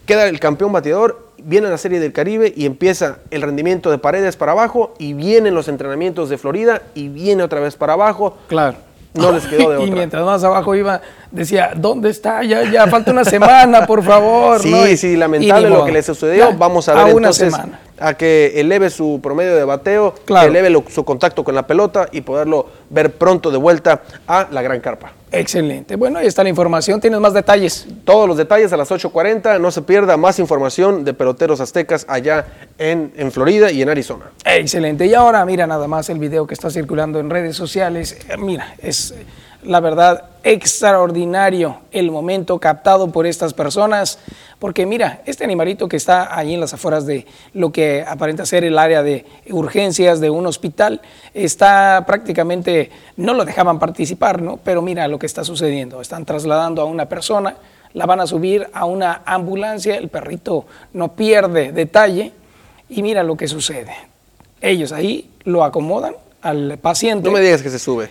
queda el campeón bateador, viene la Serie del Caribe y empieza el rendimiento de paredes para abajo y vienen los entrenamientos de Florida y viene otra vez para abajo. Claro no les quedó de otra. Y mientras más abajo iba, decía, ¿dónde está? Ya, ya falta una semana, por favor. Sí, sí, lamentable lo que le sucedió. Vamos a ver a una semana. A que eleve su promedio de bateo, que eleve su contacto con la pelota y poderlo ver pronto de vuelta a la gran carpa. Excelente. Bueno, ahí está la información. ¿Tienes más detalles? Todos los detalles a las 8.40. No se pierda más información de peloteros aztecas allá en, en, Florida y en Arizona. Excelente. Y ahora mira nada más el video que está circulando en redes sociales. Eh, mira, es la verdad, extraordinario el momento captado por estas personas, porque mira, este animalito que está ahí en las afueras de lo que aparenta ser el área de urgencias de un hospital, está prácticamente, no lo dejaban participar, ¿no? Pero mira lo que está sucediendo, están trasladando a una persona, la van a subir a una ambulancia, el perrito no pierde detalle y mira lo que sucede. Ellos ahí lo acomodan al paciente. No me digas que se sube.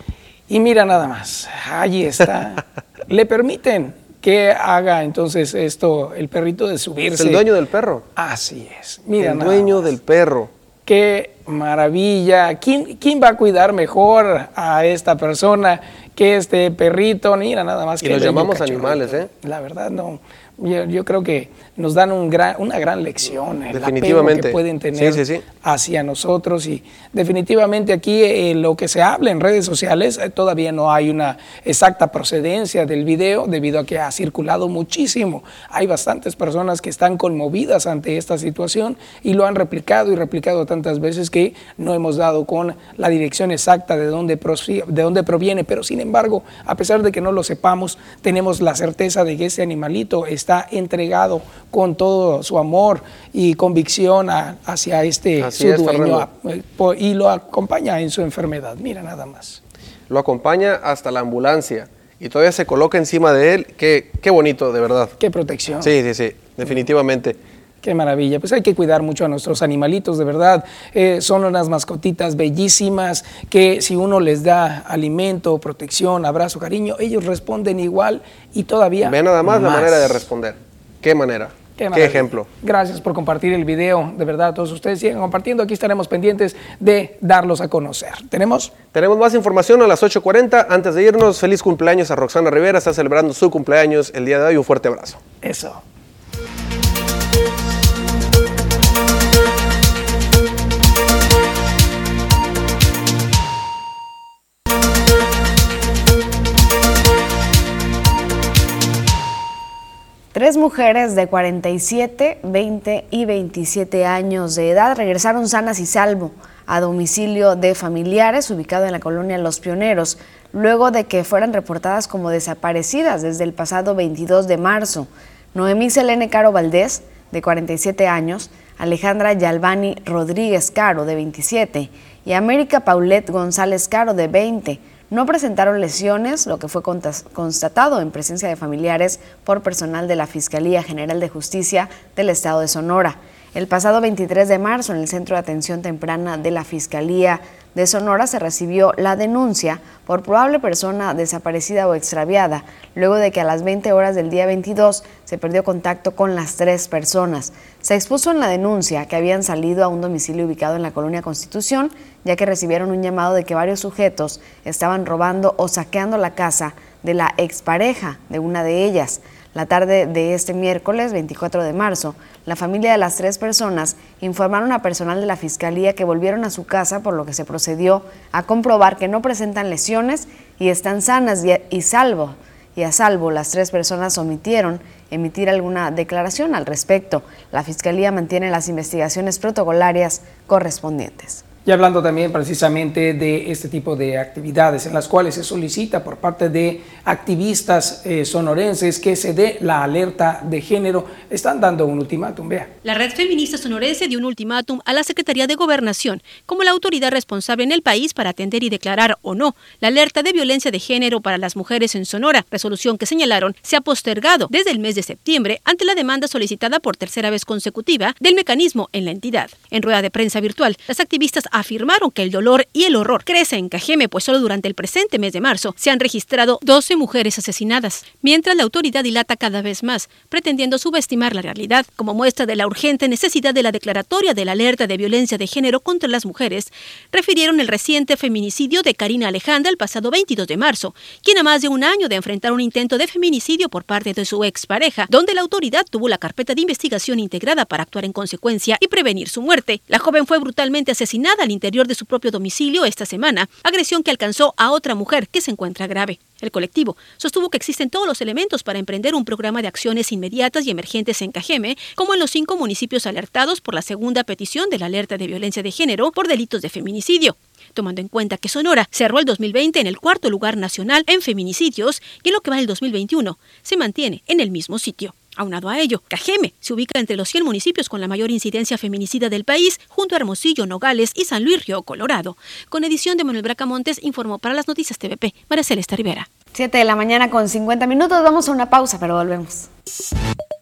Y mira nada más, allí está. Le permiten que haga entonces esto el perrito de subirse. Es el dueño del perro. Así es. Mira el dueño del perro. Qué maravilla. ¿Quién, ¿Quién va a cuidar mejor a esta persona que este perrito? Mira nada más. Y que los llamamos animales, ¿eh? La verdad no. Yo, creo que nos dan un gran, una gran lección, el definitivamente. que pueden tener hacia nosotros y definitivamente aquí eh, lo que se habla en redes sociales eh, todavía no hay una exacta procedencia del video debido a que ha circulado muchísimo. Hay bastantes personas que están conmovidas ante esta situación y lo han replicado y replicado tantas veces que no hemos dado con la dirección exacta de dónde, de dónde proviene, pero sin embargo, a pesar de que no lo sepamos, tenemos la certeza de que ese animalito es está entregado con todo su amor y convicción hacia este su dueño eh, y lo acompaña en su enfermedad. Mira nada más. Lo acompaña hasta la ambulancia y todavía se coloca encima de él. Qué, qué bonito, de verdad. Qué protección. Sí, sí, sí, definitivamente. Qué maravilla. Pues hay que cuidar mucho a nuestros animalitos, de verdad. Eh, son unas mascotitas bellísimas que si uno les da alimento, protección, abrazo, cariño, ellos responden igual y todavía. Ve nada más, la manera de responder. ¿Qué manera? Qué, ejemplo. Gracias por compartir el video, de verdad, todos ustedes sigan compartiendo. Aquí estaremos pendientes de darlos a conocer. ¿Tenemos? Tenemos más información a las 8.40. Antes de irnos, feliz cumpleaños a Roxana Rivera. Está celebrando su cumpleaños el día de hoy. Un fuerte abrazo. Eso. Tres mujeres de 47, 20 y 27 años de edad regresaron sanas y salvo a domicilio de familiares ubicado en la colonia Los Pioneros, luego de que fueran reportadas como desaparecidas desde el pasado 22 de marzo. Noemí Selene Caro Valdés, de 47 años, Alejandra Yalvani Rodríguez Caro, de 27, y América Paulette González Caro, de 20, no presentaron lesiones, lo que fue constatado en presencia de familiares por personal de la Fiscalía General de Justicia del Estado de Sonora. El pasado 23 de marzo, en el Centro de Atención Temprana de la Fiscalía de Sonora, se recibió la denuncia por probable persona desaparecida o extraviada, luego de que a las 20 horas del día 22 se perdió contacto con las tres personas. Se expuso en la denuncia que habían salido a un domicilio ubicado en la colonia Constitución, ya que recibieron un llamado de que varios sujetos estaban robando o saqueando la casa de la expareja de una de ellas. La tarde de este miércoles 24 de marzo, la familia de las tres personas informaron a personal de la Fiscalía que volvieron a su casa, por lo que se procedió a comprobar que no presentan lesiones y están sanas y, salvo. Y a salvo, las tres personas omitieron emitir alguna declaración al respecto. La Fiscalía mantiene las investigaciones protocolarias correspondientes. Y hablando también precisamente de este tipo de actividades en las cuales se solicita por parte de activistas eh, sonorenses que se dé la alerta de género, están dando un ultimátum, vea. La red feminista sonorense dio un ultimátum a la Secretaría de Gobernación como la autoridad responsable en el país para atender y declarar o no la alerta de violencia de género para las mujeres en Sonora, resolución que señalaron se ha postergado desde el mes de septiembre ante la demanda solicitada por tercera vez consecutiva del mecanismo en la entidad. En rueda de prensa virtual, las activistas afirmaron que el dolor y el horror crecen en Cajeme, pues solo durante el presente mes de marzo se han registrado 12 mujeres asesinadas, mientras la autoridad dilata cada vez más, pretendiendo subestimar la realidad. Como muestra de la urgente necesidad de la declaratoria de la alerta de violencia de género contra las mujeres, refirieron el reciente feminicidio de Karina Alejandra el pasado 22 de marzo, quien a más de un año de enfrentar un intento de feminicidio por parte de su expareja, donde la autoridad tuvo la carpeta de investigación integrada para actuar en consecuencia y prevenir su muerte. La joven fue brutalmente asesinada al interior de su propio domicilio esta semana, agresión que alcanzó a otra mujer que se encuentra grave. El colectivo sostuvo que existen todos los elementos para emprender un programa de acciones inmediatas y emergentes en Cajeme, como en los cinco municipios alertados por la segunda petición de la alerta de violencia de género por delitos de feminicidio tomando en cuenta que Sonora cerró el 2020 en el cuarto lugar nacional en feminicidios y en lo que va el 2021 se mantiene en el mismo sitio. Aunado a ello, Cajeme se ubica entre los 100 municipios con la mayor incidencia feminicida del país, junto a Hermosillo, Nogales y San Luis Río Colorado. Con edición de Manuel Bracamontes, informó para las noticias TVP, María Celeste Rivera. 7 de la mañana con 50 minutos, vamos a una pausa, pero volvemos.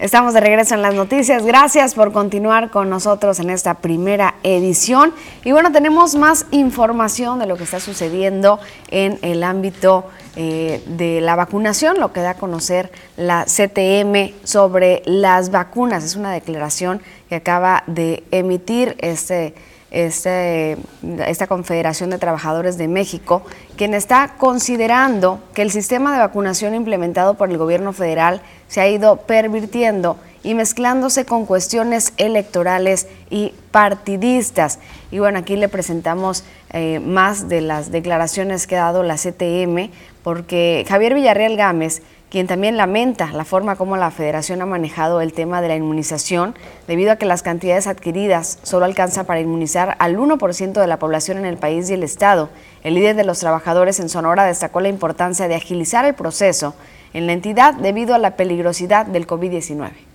Estamos de regreso en las noticias. Gracias por continuar con nosotros en esta primera edición. Y bueno, tenemos más información de lo que está sucediendo en el ámbito eh, de la vacunación, lo que da a conocer la CTM sobre las vacunas. Es una declaración que acaba de emitir este este, esta Confederación de Trabajadores de México, quien está considerando que el sistema de vacunación implementado por el gobierno federal se ha ido pervirtiendo y mezclándose con cuestiones electorales y partidistas. Y bueno, aquí le presentamos eh, más de las declaraciones que ha dado la CTM, porque Javier Villarreal Gámez quien también lamenta la forma como la federación ha manejado el tema de la inmunización, debido a que las cantidades adquiridas solo alcanzan para inmunizar al 1% de la población en el país y el Estado. El líder de los trabajadores en Sonora destacó la importancia de agilizar el proceso en la entidad debido a la peligrosidad del COVID-19.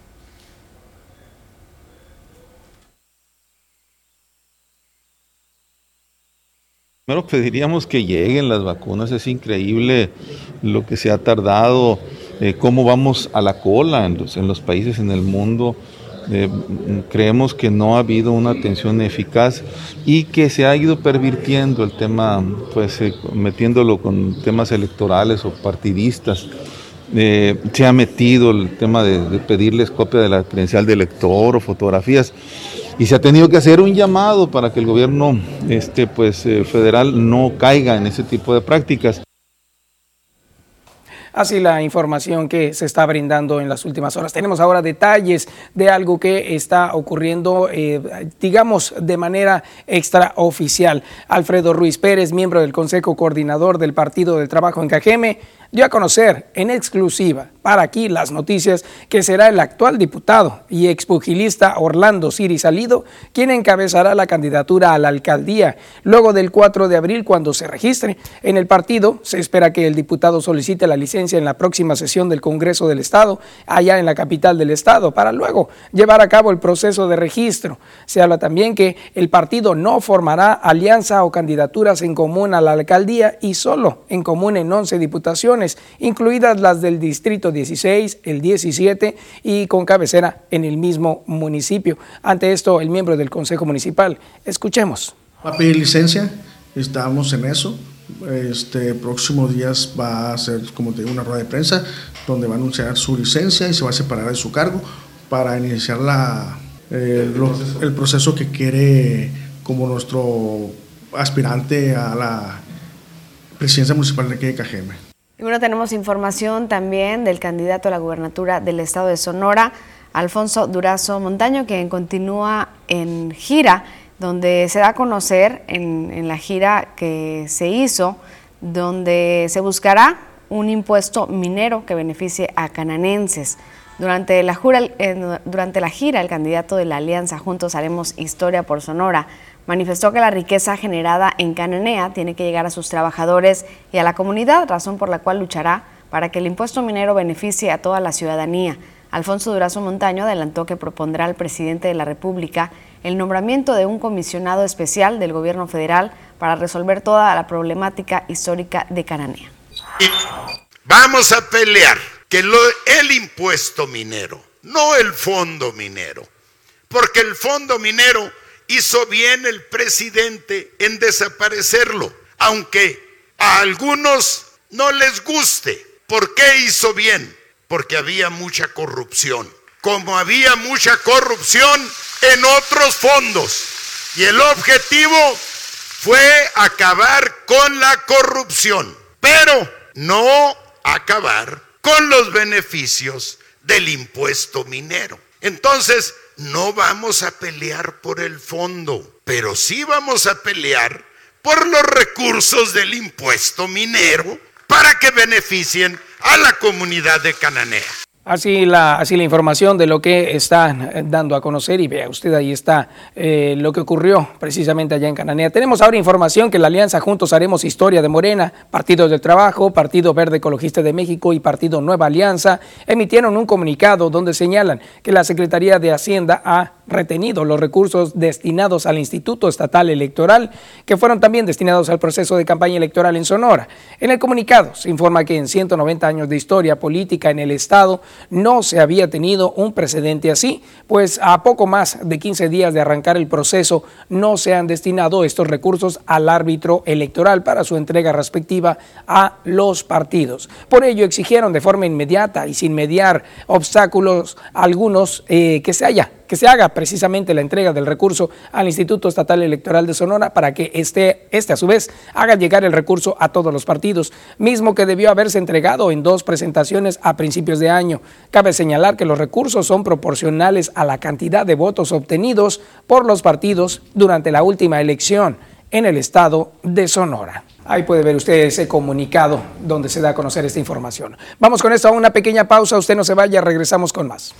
Primero pediríamos que lleguen las vacunas, es increíble lo que se ha tardado, eh, cómo vamos a la cola en los, países en el mundo. Eh, creemos que no ha habido una atención eficaz y que se ha ido pervirtiendo el tema, pues eh, metiéndolo con temas electorales o partidistas. se ha metido el tema de, pedirles copia de la credencial de elector o fotografías y se ha tenido que hacer un llamado para que el gobierno este, pues, eh, federal no caiga en ese tipo de prácticas. Así la información que se está brindando en las últimas horas. Tenemos ahora detalles de algo que está ocurriendo, eh, digamos, de manera extraoficial. Alfredo Ruiz Pérez, miembro del Consejo Coordinador del Partido del Trabajo en Cajeme, dio a conocer en exclusiva para aquí las noticias que será el actual diputado y expugilista Orlando Siri Salido quien encabezará la candidatura a la alcaldía luego del 4 de abril cuando se registre. En el partido se espera que el diputado solicite la licencia en la próxima sesión del Congreso del Estado, allá en la capital del Estado, para luego llevar a cabo el proceso de registro. Se habla también que el partido no formará alianza o candidaturas en común a la alcaldía y solo en común en 11 diputaciones incluidas las del Distrito 16, el 17 y con cabecera en el mismo municipio. Ante esto, el miembro del Consejo Municipal, escuchemos. Va a pedir licencia, estamos en eso. Este próximo días va a ser, como te digo, una rueda de prensa donde va a anunciar su licencia y se va a separar de su cargo para iniciar la, eh, el proceso que quiere como nuestro aspirante a la presidencia municipal de Cajeme. Y bueno, tenemos información también del candidato a la gubernatura del estado de Sonora, Alfonso Durazo Montaño, quien continúa en gira, donde se da a conocer en, la gira que se hizo, donde se buscará un impuesto minero que beneficie a cananenses. Durante la, durante la gira, el candidato de la Alianza Juntos Haremos Historia por Sonora manifestó que la riqueza generada en Cananea tiene que llegar a sus trabajadores y a la comunidad, razón por la cual luchará para que el impuesto minero beneficie a toda la ciudadanía. Alfonso Durazo Montaño adelantó que propondrá al presidente de la República el nombramiento de un comisionado especial del gobierno federal para resolver toda la problemática histórica de Cananea. Vamos a pelear que el impuesto minero, no el fondo minero, porque el fondo minero hizo bien el presidente en desaparecerlo, aunque a algunos no les guste. ¿Por qué hizo bien? Porque había mucha corrupción, como había mucha corrupción en otros fondos. Y el objetivo fue acabar con la corrupción, pero no acabar con los beneficios del impuesto minero. Entonces, no vamos a pelear por el fondo, pero sí vamos a pelear por los recursos del impuesto minero para que beneficien a la comunidad de Cananea. Así la, así la información de lo que están eh, dando a conocer y vea usted ahí está eh, lo que ocurrió precisamente allá en Cananea. Tenemos ahora información que la Alianza Juntos Haremos Historia de Morena, Partido del Trabajo, Partido Verde Ecologista de México y Partido Nueva Alianza emitieron un comunicado donde señalan que la Secretaría de Hacienda ha retenido los recursos destinados al Instituto Estatal Electoral, que fueron también destinados al proceso de campaña electoral en Sonora. En el comunicado se informa que en 190 años de historia política en el Estado no se había tenido un precedente así, pues a poco más de 15 días de arrancar el proceso no se han destinado estos recursos al árbitro electoral para su entrega respectiva a los partidos. Por ello exigieron de forma inmediata y sin mediar obstáculos algunos eh, que se haya que se haga precisamente la entrega del recurso al Instituto Estatal Electoral de Sonora para que este, este a su vez haga llegar el recurso a todos los partidos, mismo que debió haberse entregado en dos presentaciones a principios de año. Cabe señalar que los recursos son proporcionales a la cantidad de votos obtenidos por los partidos durante la última elección en el estado de Sonora. Ahí puede ver usted ese comunicado donde se da a conocer esta información. Vamos con esto a una pequeña pausa, usted no se vaya, regresamos con más.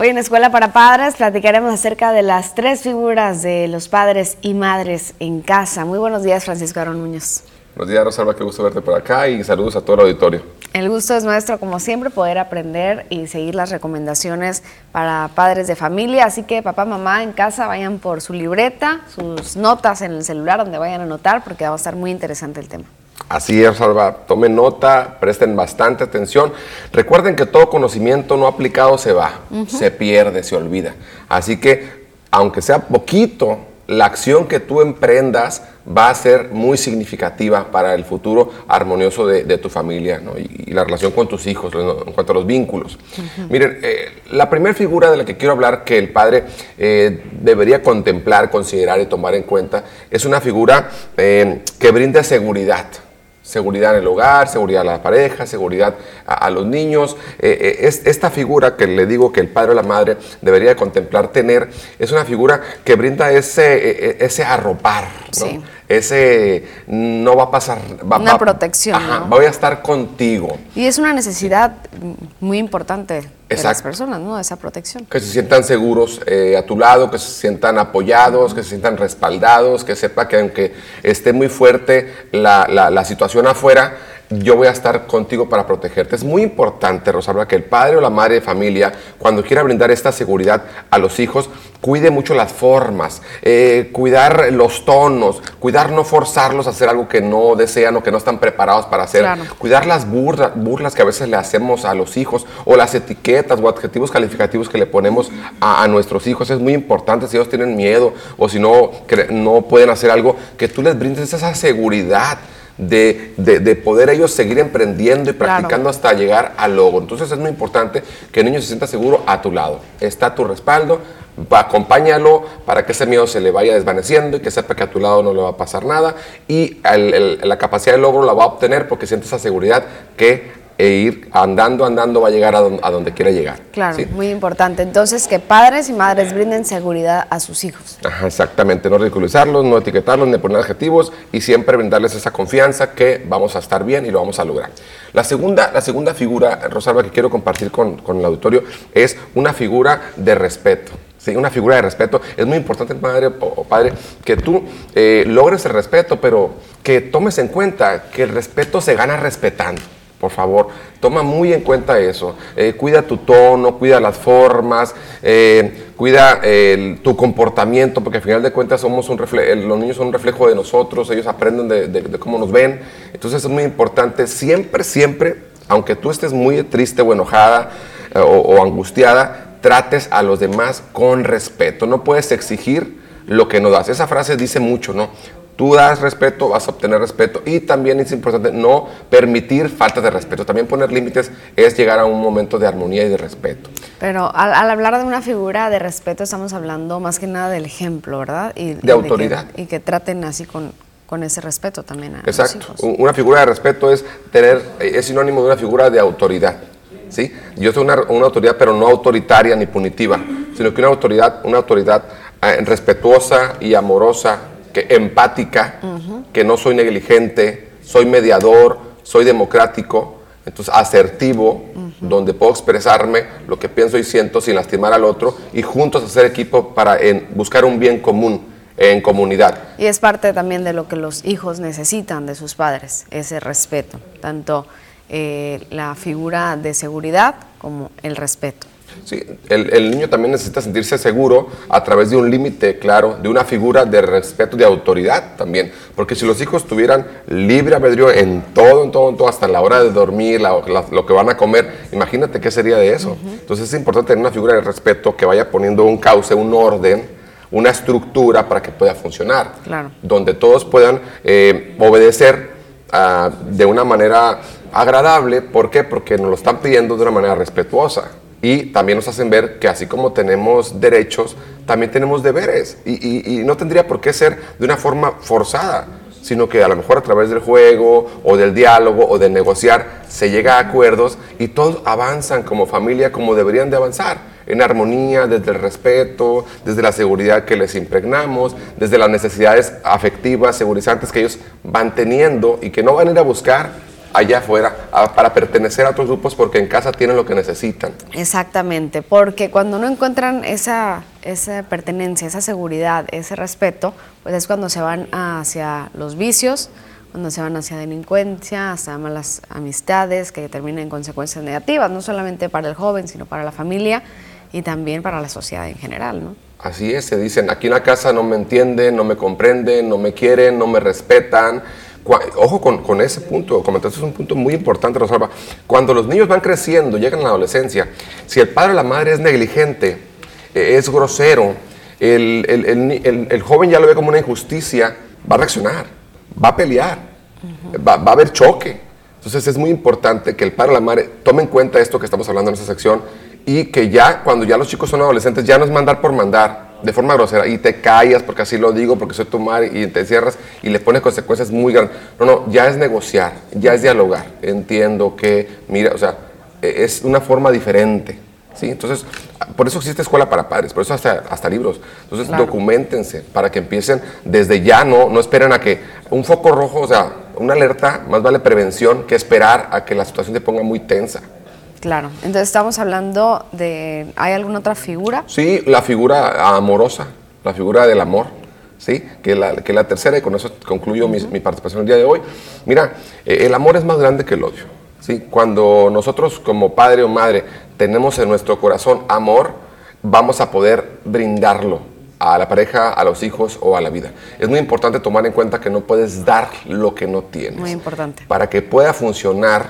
Hoy en Escuela para Padres platicaremos acerca de las tres figuras de los padres y madres en casa. Muy buenos días, Francisco Aaron Muñoz. Buenos días, Rosalba, qué gusto verte por acá y saludos a todo el auditorio. El gusto es nuestro, como siempre, poder aprender y seguir las recomendaciones para padres de familia. Así que papá, mamá en casa vayan por su libreta, sus notas en el celular donde vayan a anotar, porque va a estar muy interesante el tema. Así es, Salva. Tomen nota, presten bastante atención. Recuerden que todo conocimiento no aplicado se va, se pierde, se olvida. Así que, aunque sea poquito, la acción que tú emprendas va a ser muy significativa para el futuro armonioso de, tu familia y, la relación con tus hijos en cuanto a los vínculos. Miren, eh, la primera figura de la que quiero hablar que el padre eh, debería contemplar, considerar y tomar en cuenta es una figura eh, que brinde seguridad seguridad en el hogar, seguridad a la pareja, seguridad a, los niños. Eh, eh, es, esta figura que le digo que el padre o la madre debería contemplar tener, es una figura que brinda ese, e, e, ese arropar, ese no va a pasar. Va, una protección. Voy a estar contigo. Y es una necesidad muy importante de las personas, ¿no? Esa protección. Que se sientan seguros eh, a tu lado, que se sientan apoyados, que se sientan respaldados, que sepa que aunque esté muy fuerte la, la, la situación afuera, yo voy a estar contigo para protegerte. Es muy importante, Rosalba, que el padre o la madre de familia, cuando quiera brindar esta seguridad a los hijos, cuide mucho las formas, eh, cuidar los tonos, cuidar no forzarlos a hacer algo que no desean o que no están preparados para hacer, cuidar las burlas, burlas que a veces le hacemos a los hijos o las etiquetas o adjetivos calificativos que le ponemos a, a nuestros hijos. Es muy importante si ellos tienen miedo o si no, no pueden hacer algo, que tú les brindes esa seguridad de, poder ellos seguir emprendiendo y practicando hasta llegar al logro. Entonces es muy importante que el niño se sienta seguro a tu lado. Está a tu respaldo, acompáñalo para que ese miedo se le vaya desvaneciendo y que sepa que a tu lado no le va a pasar nada y la capacidad de logro la va a obtener porque siente esa seguridad que e ir andando, andando, va a llegar a, donde quiera llegar. Claro, muy importante. Entonces, que padres y madres brinden seguridad a sus hijos. Ajá, exactamente, no ridiculizarlos, no etiquetarlos, ni poner adjetivos y siempre brindarles esa confianza que vamos a estar bien y lo vamos a lograr. La segunda, la segunda figura, Rosalba, que quiero compartir con, con el auditorio es una figura de respeto. ¿sí? una figura de respeto. Es muy importante, madre o, padre, que tú eh, logres el respeto, pero que tomes en cuenta que el respeto se gana respetando por favor, toma muy en cuenta eso. Eh, cuida tu tono, cuida las formas, eh, cuida tu comportamiento, porque al final de cuentas somos un los niños son un reflejo de nosotros, ellos aprenden de, cómo nos ven. Entonces es muy importante, siempre, siempre, aunque tú estés muy triste o enojada eh, o angustiada, trates a los demás con respeto. No puedes exigir lo que no das. Esa frase dice mucho, ¿no? Tú das respeto, vas a obtener respeto y también es importante no permitir falta de respeto. También poner límites es llegar a un momento de armonía y de respeto. Pero al, hablar de una figura de respeto estamos hablando más que nada del ejemplo, ¿verdad? Y, de autoridad. y que traten así con, con ese respeto también a Exacto. Los hijos. Una figura de respeto es tener, es sinónimo de una figura de autoridad. ¿sí? Yo soy una, una, autoridad, pero no autoritaria ni punitiva, sino que una autoridad, una autoridad eh, respetuosa y amorosa empática, que no soy negligente, soy mediador, soy democrático, entonces asertivo, donde puedo expresarme lo que pienso y siento sin lastimar al otro y juntos hacer equipo para buscar un bien común en comunidad. Y es parte también de lo que los hijos necesitan de sus padres, ese respeto, tanto eh, la figura de seguridad como el respeto. Sí, el, niño también necesita sentirse seguro a través de un límite claro, de una figura de respeto, de autoridad también. Porque si los hijos tuvieran libre albedrío en todo, en todo, en todo, hasta la hora de dormir, lo que van a comer, imagínate qué sería de eso. Entonces es importante tener una figura de respeto que vaya poniendo un cauce, un orden, una estructura para que pueda funcionar. Claro. Donde todos puedan eh, obedecer ah, de una manera agradable. ¿Por qué? Porque nos lo están pidiendo de una manera respetuosa y también nos hacen ver que así como tenemos derechos, también tenemos deberes. Y, no tendría por qué ser de una forma forzada, sino que a lo mejor a través del juego o del diálogo o de negociar se llega a acuerdos y todos avanzan como familia como deberían de avanzar, en armonía, desde el respeto, desde la seguridad que les impregnamos, desde las necesidades afectivas, segurizantes que ellos van teniendo y que no van a ir a buscar allá afuera para pertenecer a otros grupos porque en casa tienen lo que necesitan. Exactamente, porque cuando no encuentran esa, esa pertenencia, esa seguridad, ese respeto, pues es cuando se van hacia los vicios, cuando se van hacia delincuencia, hasta malas amistades que terminan en consecuencias negativas, no solamente para el joven, sino para la familia y también para la sociedad en general, ¿no? Así es, se dicen, aquí en la casa no me entienden, no me comprenden, no me quieren, no me respetan, Ojo con, ese punto, comentaste, es un punto muy importante, Rosalba. Cuando los niños van creciendo, llegan a la adolescencia, si el padre o la madre es negligente, eh, es grosero, el, joven ya lo ve como una injusticia, va a reaccionar, va a pelear, va, va, a haber choque. Entonces es muy importante que el padre o la madre tome en cuenta esto que estamos hablando en esta sección y que ya cuando ya los chicos son adolescentes ya no es mandar por mandar, de forma grosera y te callas porque así lo digo, porque soy tu madre y te cierras y le pones consecuencias muy grandes. No, no, ya es negociar, ya es dialogar. Entiendo que, mira, o sea, e, es una forma diferente. ¿sí? Entonces, por eso existe escuela para padres, por eso hasta, hasta libros. Entonces, documentense para que empiecen desde ya, no, no esperen a que un foco rojo, o sea, una alerta, más vale prevención que esperar a que la situación se ponga muy tensa. Claro, entonces estamos hablando de, ¿hay alguna otra figura? Sí, la figura amorosa, la figura del amor, ¿sí? Que la, que la tercera, y con eso concluyo mi, participación el día de hoy. Mira, eh, el amor es más grande que el odio, ¿sí? Cuando nosotros como padre o madre tenemos en nuestro corazón amor, vamos a poder brindarlo a la pareja, a los hijos o a la vida. Es muy importante tomar en cuenta que no puedes dar lo que no tienes. Muy importante. Para que pueda funcionar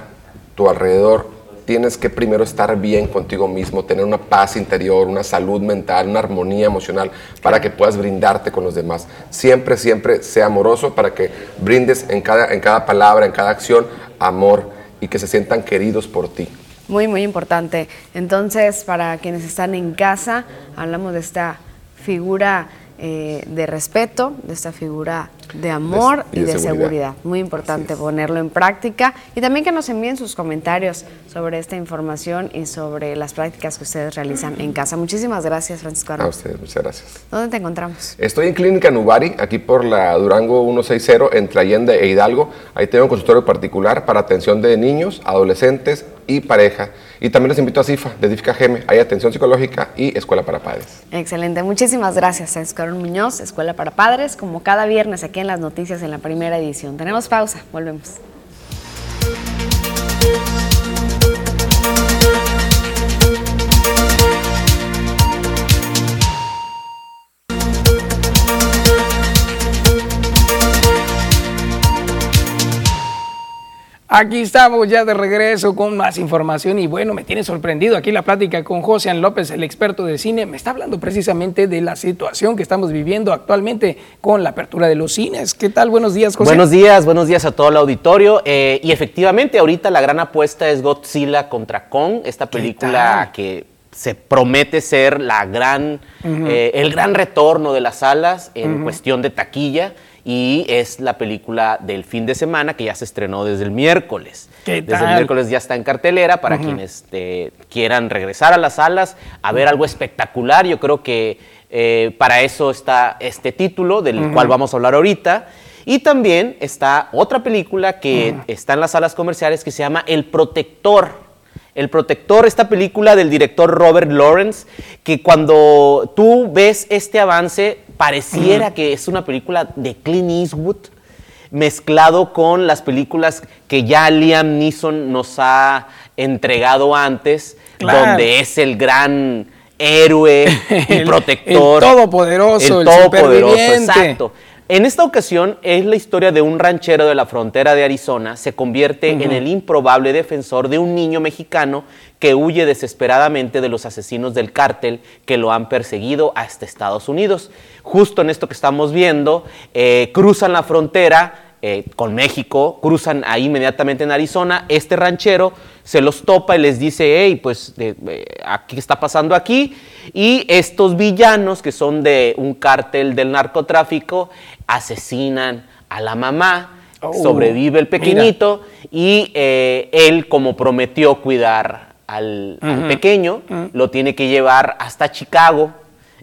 tu alrededor tienes que primero estar bien contigo mismo, tener una paz interior, una salud mental, una armonía emocional para que puedas brindarte con los demás. Siempre, siempre sea amoroso para que brindes en cada, en cada palabra, en cada acción, amor y que se sientan queridos por ti. Muy, muy importante. Entonces, para quienes están en casa, hablamos de esta figura eh, de respeto, de esta figura de amor y, de, seguridad. Muy importante ponerlo en práctica y también que nos envíen sus comentarios sobre esta información y sobre las prácticas que ustedes realizan en casa. Muchísimas gracias, Francisco. A ustedes, muchas gracias. ¿Dónde te encontramos? Estoy en Clínica Nubari, aquí por la Durango 160, entre Allende e Hidalgo. Ahí tengo un consultorio particular para atención de niños, adolescentes y pareja. Y también les invito a CIFA, de Edifica Geme. Hay atención psicológica y escuela para padres. Excelente. Muchísimas gracias, Escarón Muñoz, Escuela para Padres, como cada viernes aquí en las noticias en la primera edición. Tenemos pausa. Volvemos. Aquí estamos ya de regreso con más información y bueno, me tiene sorprendido aquí la plática con José López, el experto de cine. Me está hablando precisamente de la situación que estamos viviendo actualmente con la apertura de los cines. ¿Qué tal? Buenos días, José. Buenos días, buenos días a todo el auditorio. Eh, y efectivamente, ahorita la gran apuesta es Godzilla contra Kong, esta película que se promete ser la gran, eh, el gran retorno de las salas en cuestión de taquilla y es la película del fin de semana que ya se estrenó desde el miércoles. desde el miércoles ya está en cartelera para quienes este, quieran regresar a las salas a ver algo espectacular. Yo creo que eh, para eso está este título del cual vamos a hablar ahorita. Y también está otra película que está en las salas comerciales que se llama El Protector. El Protector, esta película del director Robert Lawrence, que cuando tú ves este avance, pareciera que es una película de Clint Eastwood mezclado con las películas que ya Liam Neeson nos ha entregado antes, donde es el gran héroe y protector. el todopoderoso, el, todopoderoso, exacto. En esta ocasión es la historia de un ranchero de la frontera de Arizona, se convierte en el improbable defensor de un niño mexicano que huye desesperadamente de los asesinos del cártel que lo han perseguido hasta Estados Unidos. Justo en esto que estamos viendo, eh, cruzan la frontera eh, con México, cruzan ahí inmediatamente en Arizona, este ranchero se los topa y les dice, hey, pues aquí está pasando aquí, y estos villanos que son de un cártel del narcotráfico asesinan a la mamá, oh, sobrevive el pequeñito y eh, él como prometió cuidar al, pequeño, lo tiene que llevar hasta Chicago.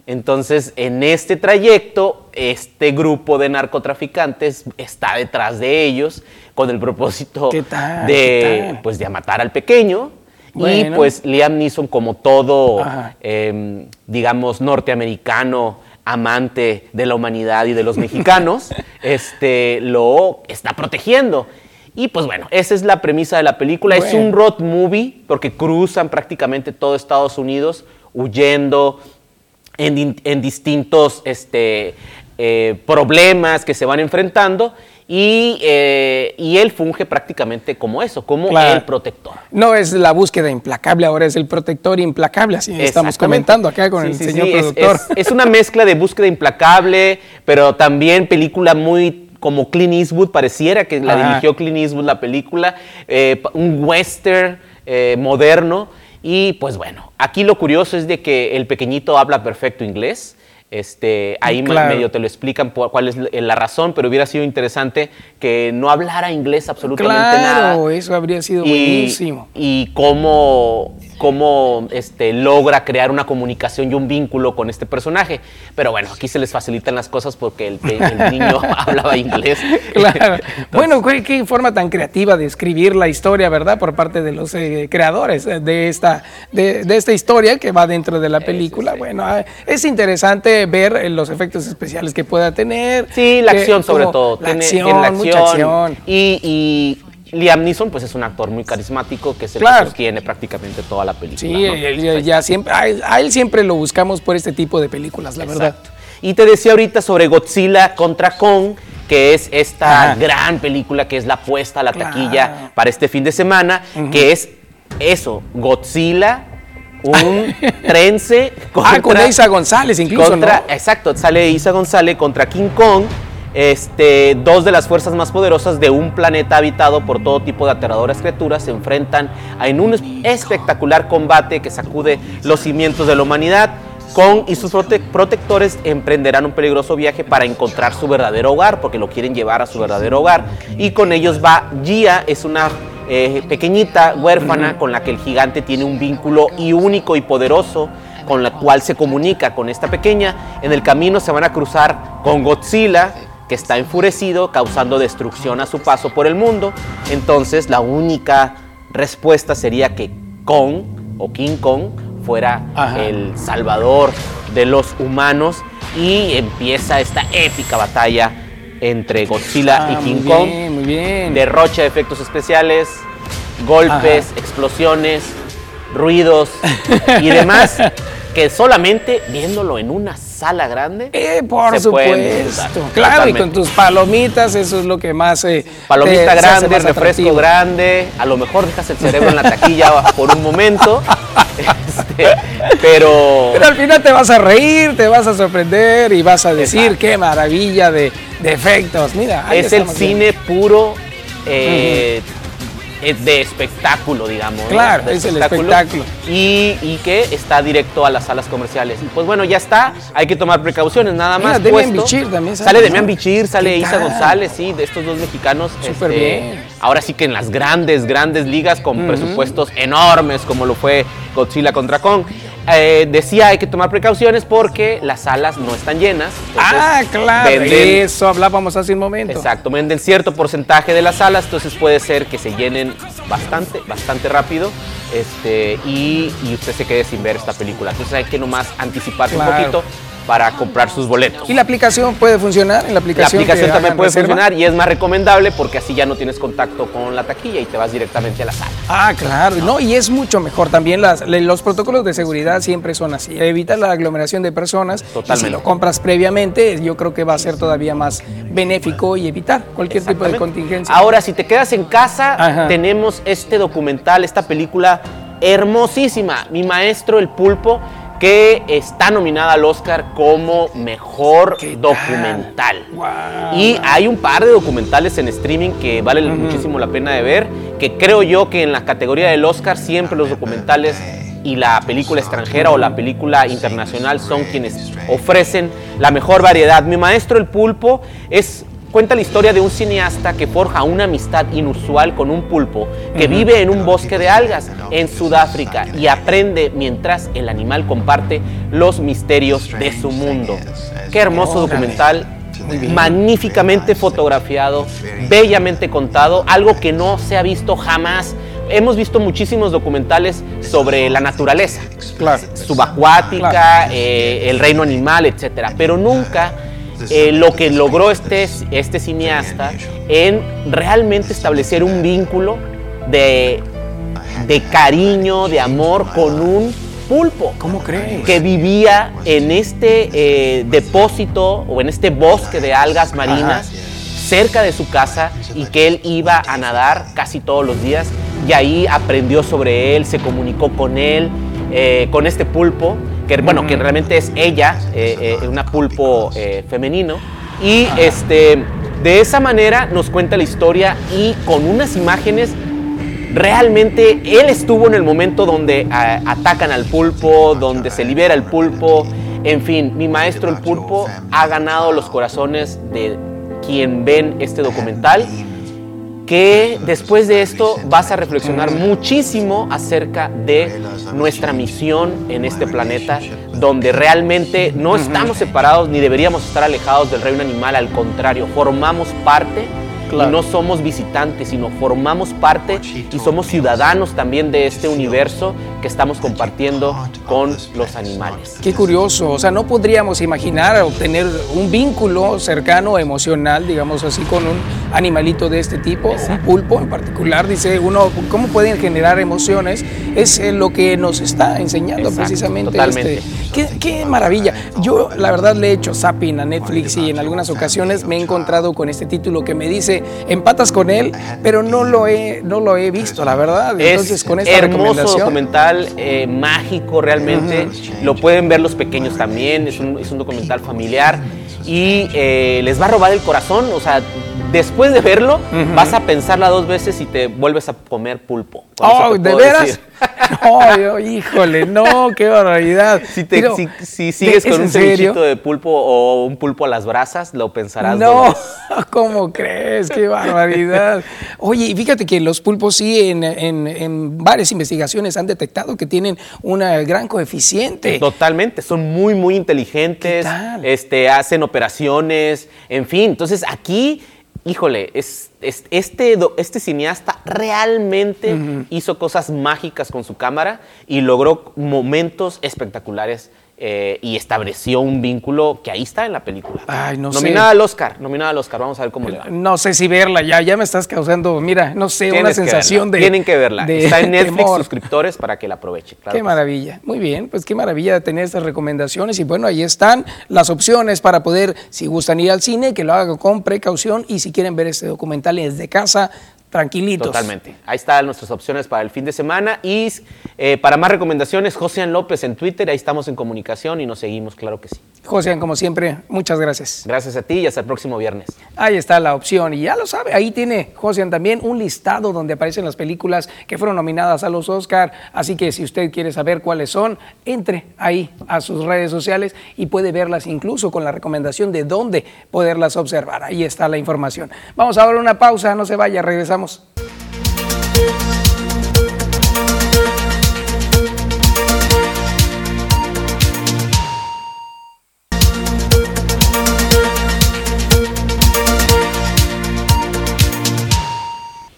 Entonces, en este trayecto, este grupo de narcotraficantes está detrás de ellos con el propósito de, pues, de matar al pequeño. Y pues Liam Neeson, como todo, em, digamos, norteamericano, amante de la humanidad y de los mexicanos, este, lo está protegiendo. Y pues bueno, esa es la premisa de la película. Es un road movie porque cruzan prácticamente todo Estados Unidos huyendo en, distintos este, eh, problemas que se van enfrentando. Eh, y, él funge prácticamente como eso, como el protector. No es la búsqueda implacable, ahora es el protector implacable, así estamos comentando acá con el señor productor. Es, una mezcla de búsqueda implacable, pero también película muy como Clint Eastwood, pareciera que la dirigió Clint Eastwood la película, eh, un western eh, moderno. Y pues bueno, aquí lo curioso es de que el pequeñito habla perfecto inglés. Este, ahí medio te lo explican cuál es la razón, pero hubiera sido interesante que no hablara inglés absolutamente nada. Claro, eso habría sido buenísimo. Y cómo cómo este, logra crear una comunicación y un vínculo con este personaje. Pero bueno, aquí se les facilitan las cosas porque el, niño hablaba inglés. Claro. bueno, ¿qué, forma tan creativa de escribir la historia, ¿verdad? Por parte de los eh, creadores de esta, de, esta historia que va dentro de la película. Bueno, ah, es interesante ver eh, los efectos especiales que pueda tener. Sí, la acción sobre todo. La acción, mucha acción. y Liam Neeson pues es un actor muy carismático que se sostiene prácticamente toda la película. Sí, ya siempre, a él, siempre lo buscamos por este tipo de películas, la verdad. Y te decía ahorita sobre Godzilla contra Kong, que es esta gran película que es la apuesta a la taquilla para este fin de semana, que es eso, Godzilla un trense contra, ah, con Isa González incluso, Exacto, sale Isa González contra King Kong este, dos de las fuerzas más poderosas de un planeta habitado por todo tipo de aterradoras criaturas se enfrentan en un espectacular combate que sacude los cimientos de la humanidad. Kong y sus protectores emprenderán un peligroso viaje para encontrar su verdadero hogar, porque lo quieren llevar a su verdadero hogar. Y con ellos va Gia, es una eh, pequeñita huérfana con la que el gigante tiene un vínculo único y poderoso con la cual se comunica con esta pequeña. En el camino se van a cruzar con Godzilla, que está enfurecido, causando destrucción a su paso por el mundo. Entonces la única respuesta sería que Kong o King Kong fuera el salvador de los humanos y empieza esta épica batalla entre Godzilla y ah, King Kong. muy bien. Derrocha de efectos especiales, golpes, explosiones, ruidos y demás que solamente viéndolo en una sala grande. Eh, por supuesto. Claro, y con tus palomitas, eso es lo que más. Eh, Palomita grande, refresco grande. A lo mejor dejas el cerebro en la taquilla por un momento. Este, pero. Pero al final te vas a reír, te vas a sorprender y vas a decir qué maravilla de, efectos. Mira, es el cine puro. Eh, de espectáculo, digamos. Claro, es el espectáculo. Y, y, que está directo a las salas comerciales. Pues bueno, ya está, hay que tomar precauciones, nada más. Mira, Demian Bichir también sale. Sale Demian Bichir, sale Isa González, sí, de estos dos mexicanos. Súper este, bien. Ahora sí que en las grandes, grandes ligas con presupuestos enormes, como lo fue Godzilla contra Kong. Eh, decía hay que tomar precauciones porque las salas no están llenas. Ah, claro. eso hablábamos hace un momento. Exacto, venden cierto porcentaje de las salas, entonces puede ser que se llenen bastante, bastante rápido este, y, usted se quede sin ver esta película. Entonces hay que nomás anticiparse un poquito para comprar sus boletos. ¿Y la aplicación puede funcionar? ¿En la aplicación, la aplicación también puede funcionar y es más recomendable porque así ya no tienes contacto con la taquilla y te vas directamente a la sala. Ah, claro. No, y es mucho mejor también. Las, los protocolos de seguridad siempre son así. Evita la aglomeración de personas. Totalmente. si lo compras previamente, yo creo que va a ser todavía más benéfico y evitar cualquier tipo de contingencia. Ahora, si te quedas en casa, tenemos este documental, esta película hermosísima. Mi maestro, el pulpo que está nominada al Oscar como mejor documental. Y hay un par de documentales en streaming que valen muchísimo la pena de ver, que creo yo que en la categoría del Oscar siempre los documentales y la película extranjera o la película internacional son quienes ofrecen la mejor variedad. Mi maestro el pulpo es cuenta la historia de un cineasta que forja una amistad inusual con un pulpo que vive en un bosque de algas en Sudáfrica y aprende mientras el animal comparte los misterios de su mundo. Qué hermoso documental, magníficamente fotografiado, bellamente contado, algo que no se ha visto jamás. Hemos visto muchísimos documentales sobre la naturaleza, subacuática, eh, el reino animal, etcétera, pero nunca eh, lo que logró este, este cineasta en realmente establecer un vínculo de, de cariño, de amor con un pulpo. ¿Cómo crees? Que vivía en este eh, depósito o en este bosque de algas marinas cerca de su casa y que él iba a nadar casi todos los días y ahí aprendió sobre él, se comunicó con él, eh, con este pulpo que bueno, que realmente es ella, eh, eh, una pulpo eh, femenino. Y este, de esa manera nos cuenta la historia y con unas imágenes realmente él estuvo en el momento donde atacan al pulpo, donde se libera el pulpo. En fin, mi maestro el pulpo ha ganado los corazones de quien ven este documental que después de esto vas a reflexionar muchísimo acerca de nuestra misión en este planeta, donde realmente no estamos separados ni deberíamos estar alejados del reino animal, al contrario, formamos parte y no somos visitantes, sino formamos parte y somos ciudadanos también de este universo que estamos compartiendo con los animales. Qué curioso, o sea, no podríamos imaginar obtener un vínculo cercano, emocional, digamos así, con un animalito de este tipo, un pulpo en particular, dice uno, ¿cómo pueden generar emociones? Es eh, lo que nos está enseñando precisamente. Totalmente. Este. Qué, maravilla. Yo la verdad le he hecho zapping a Netflix y en algunas ocasiones me he encontrado con este título que me dice empatas con él, pero no lo he, no lo he visto, la verdad. Entonces, con esta hermoso documental, eh, mágico realmente. Lo pueden ver los pequeños también. Es un, es un documental familiar y eh, les va a robar el corazón. O sea, después de verlo, vas a pensarla dos veces y te vuelves a comer pulpo. Oh, ¿de veras? No, híjole, no, qué barbaridad. Si, sigues con un cevichito de pulpo o un pulpo a las brasas, lo pensarás. No, ¿cómo crees? Qué barbaridad. Oye, fíjate que los pulpos sí en, varias investigaciones han detectado que tienen un gran coeficiente. Totalmente, son muy, muy inteligentes, este, hacen operaciones, en fin. Entonces aquí híjole, es, este, este cineasta realmente hizo cosas mágicas con su cámara y logró momentos espectaculares eh, y estableció un vínculo que ahí está en la película. Ay, no nominada al Oscar, nominada al Oscar, vamos a ver cómo le va. No sé si verla, ya, ya me estás causando, mira, no sé, una sensación de. Tienen que verla. está en Netflix, suscriptores para que la aprovechen. qué maravilla. Muy bien, pues qué maravilla tener estas recomendaciones. Y bueno, ahí están las opciones para poder, si gustan ir al cine, que lo hagan con precaución. Y si quieren ver este documental desde casa, tranquilitos. Totalmente. Ahí están nuestras opciones para el fin de semana. Y eh, para más recomendaciones, José López en Twitter. Ahí estamos en comunicación y nos seguimos, claro que sí. José, como siempre, muchas gracias. Gracias a ti y hasta el próximo viernes. Ahí está la opción. Y ya lo sabe, ahí tiene José también un listado donde aparecen las películas que fueron nominadas a los Oscar. Así que si usted quiere saber cuáles son, entre ahí a sus redes sociales y puede verlas incluso con la recomendación de dónde poderlas observar. Ahí está la información. Vamos a dar una pausa, no se vaya, regresamos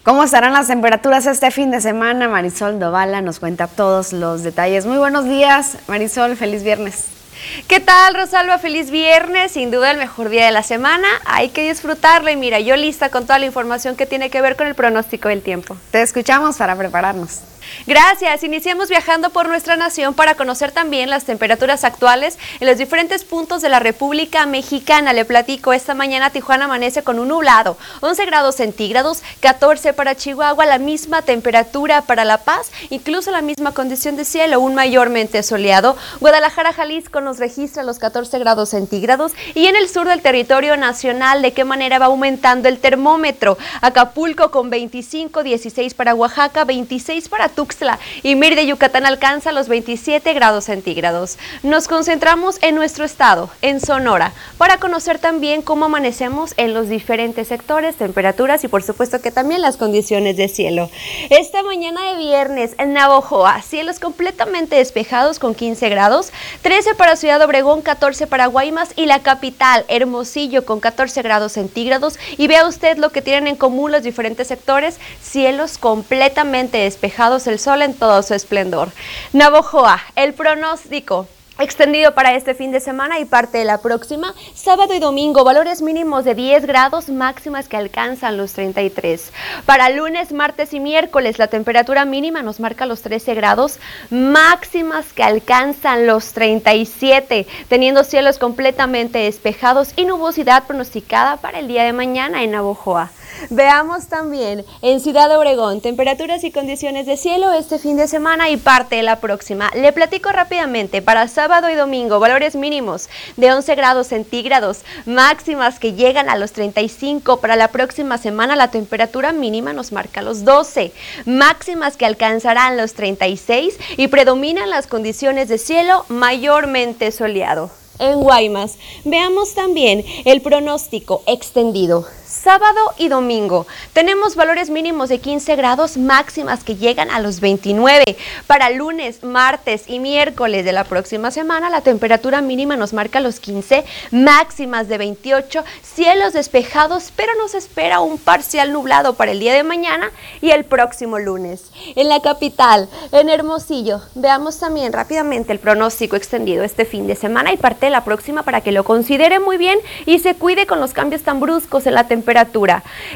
¿Cómo estarán las temperaturas este fin de semana? Marisol Dovala nos cuenta todos los detalles. Muy buenos días, Marisol, feliz viernes. ¿Qué tal, Rosalba? Feliz viernes, sin duda el mejor día de la semana. Hay que disfrutarlo y mira, yo lista con toda la información que tiene que ver con el pronóstico del tiempo. Te escuchamos para prepararnos. Gracias. Iniciamos viajando por nuestra nación para conocer también las temperaturas actuales en los diferentes puntos de la República Mexicana. Le platico, esta mañana Tijuana amanece con un nublado, 11 grados centígrados, 14 para Chihuahua, la misma temperatura para La Paz, incluso la misma condición de cielo, un mayormente soleado. Guadalajara, Jalisco nos registra los 14 grados centígrados y en el sur del territorio nacional, ¿de qué manera va aumentando el termómetro? Acapulco con 25, 16 para Oaxaca, 26 para Tuxtla y de Yucatán alcanza los 27 grados centígrados. Nos concentramos en nuestro estado, en Sonora, para conocer también cómo amanecemos en los diferentes sectores, temperaturas y por supuesto que también las condiciones de cielo. Esta mañana de viernes en Navojoa, cielos completamente despejados con 15 grados, 13 para Ciudad Obregón, 14 para Guaymas y la capital, Hermosillo, con 14 grados centígrados. Y vea usted lo que tienen en común los diferentes sectores, cielos completamente despejados el sol en todo su esplendor. Navojoa, el pronóstico extendido para este fin de semana y parte de la próxima. Sábado y domingo, valores mínimos de 10 grados, máximas que alcanzan los 33. Para lunes, martes y miércoles, la temperatura mínima nos marca los 13 grados, máximas que alcanzan los 37, teniendo cielos completamente despejados y nubosidad pronosticada para el día de mañana en Navojoa. Veamos también en Ciudad de Obregón, temperaturas y condiciones de cielo este fin de semana y parte de la próxima. Le platico rápidamente, para sábado y domingo, valores mínimos de 11 grados centígrados, máximas que llegan a los 35. Para la próxima semana la temperatura mínima nos marca los 12, máximas que alcanzarán los 36 y predominan las condiciones de cielo mayormente soleado en Guaymas. Veamos también el pronóstico extendido sábado y domingo. Tenemos valores mínimos de 15 grados máximas que llegan a los 29. Para lunes, martes y miércoles de la próxima semana, la temperatura mínima nos marca los 15, máximas de 28, cielos despejados, pero nos espera un parcial nublado para el día de mañana y el próximo lunes. En la capital, en Hermosillo, veamos también rápidamente el pronóstico extendido este fin de semana y parte de la próxima para que lo considere muy bien y se cuide con los cambios tan bruscos en la temperatura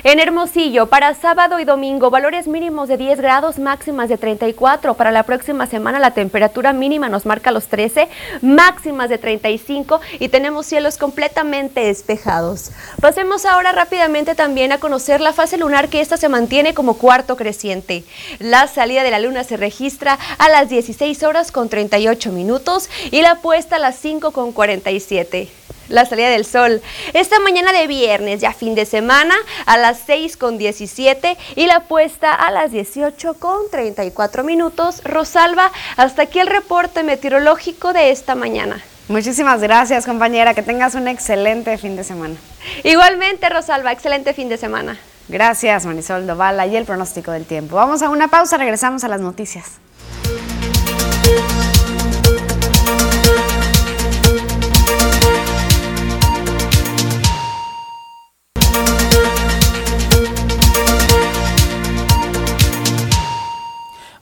En Hermosillo, para sábado y domingo, valores mínimos de 10 grados, máximas de 34. Para la próxima semana, la temperatura mínima nos marca los 13, máximas de 35 y tenemos cielos completamente despejados. Pasemos ahora rápidamente también a conocer la fase lunar que esta se mantiene como cuarto creciente. La salida de la luna se registra a las 16 horas con 38 minutos y la puesta a las 5 con 47. La salida del sol. Esta mañana de viernes, ya fin de semana, a las 6 con 17 y la puesta a las 18 con 34 minutos. Rosalba, hasta aquí el reporte meteorológico de esta mañana. Muchísimas gracias, compañera. Que tengas un excelente fin de semana. Igualmente, Rosalba, excelente fin de semana. Gracias, Marisol Dovala. Y el pronóstico del tiempo. Vamos a una pausa, regresamos a las noticias.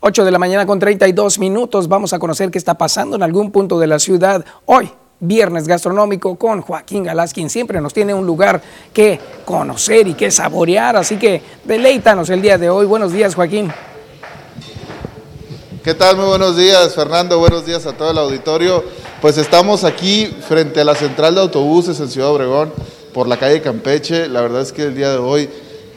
8 de la mañana con 32 minutos. Vamos a conocer qué está pasando en algún punto de la ciudad hoy. Viernes gastronómico con Joaquín Galás, quien siempre nos tiene un lugar que conocer y que saborear. Así que deleítanos el día de hoy. Buenos días, Joaquín. ¿Qué tal? Muy buenos días, Fernando. Buenos días a todo el auditorio. Pues estamos aquí frente a la central de autobuses en Ciudad Obregón, por la calle Campeche. La verdad es que el día de hoy,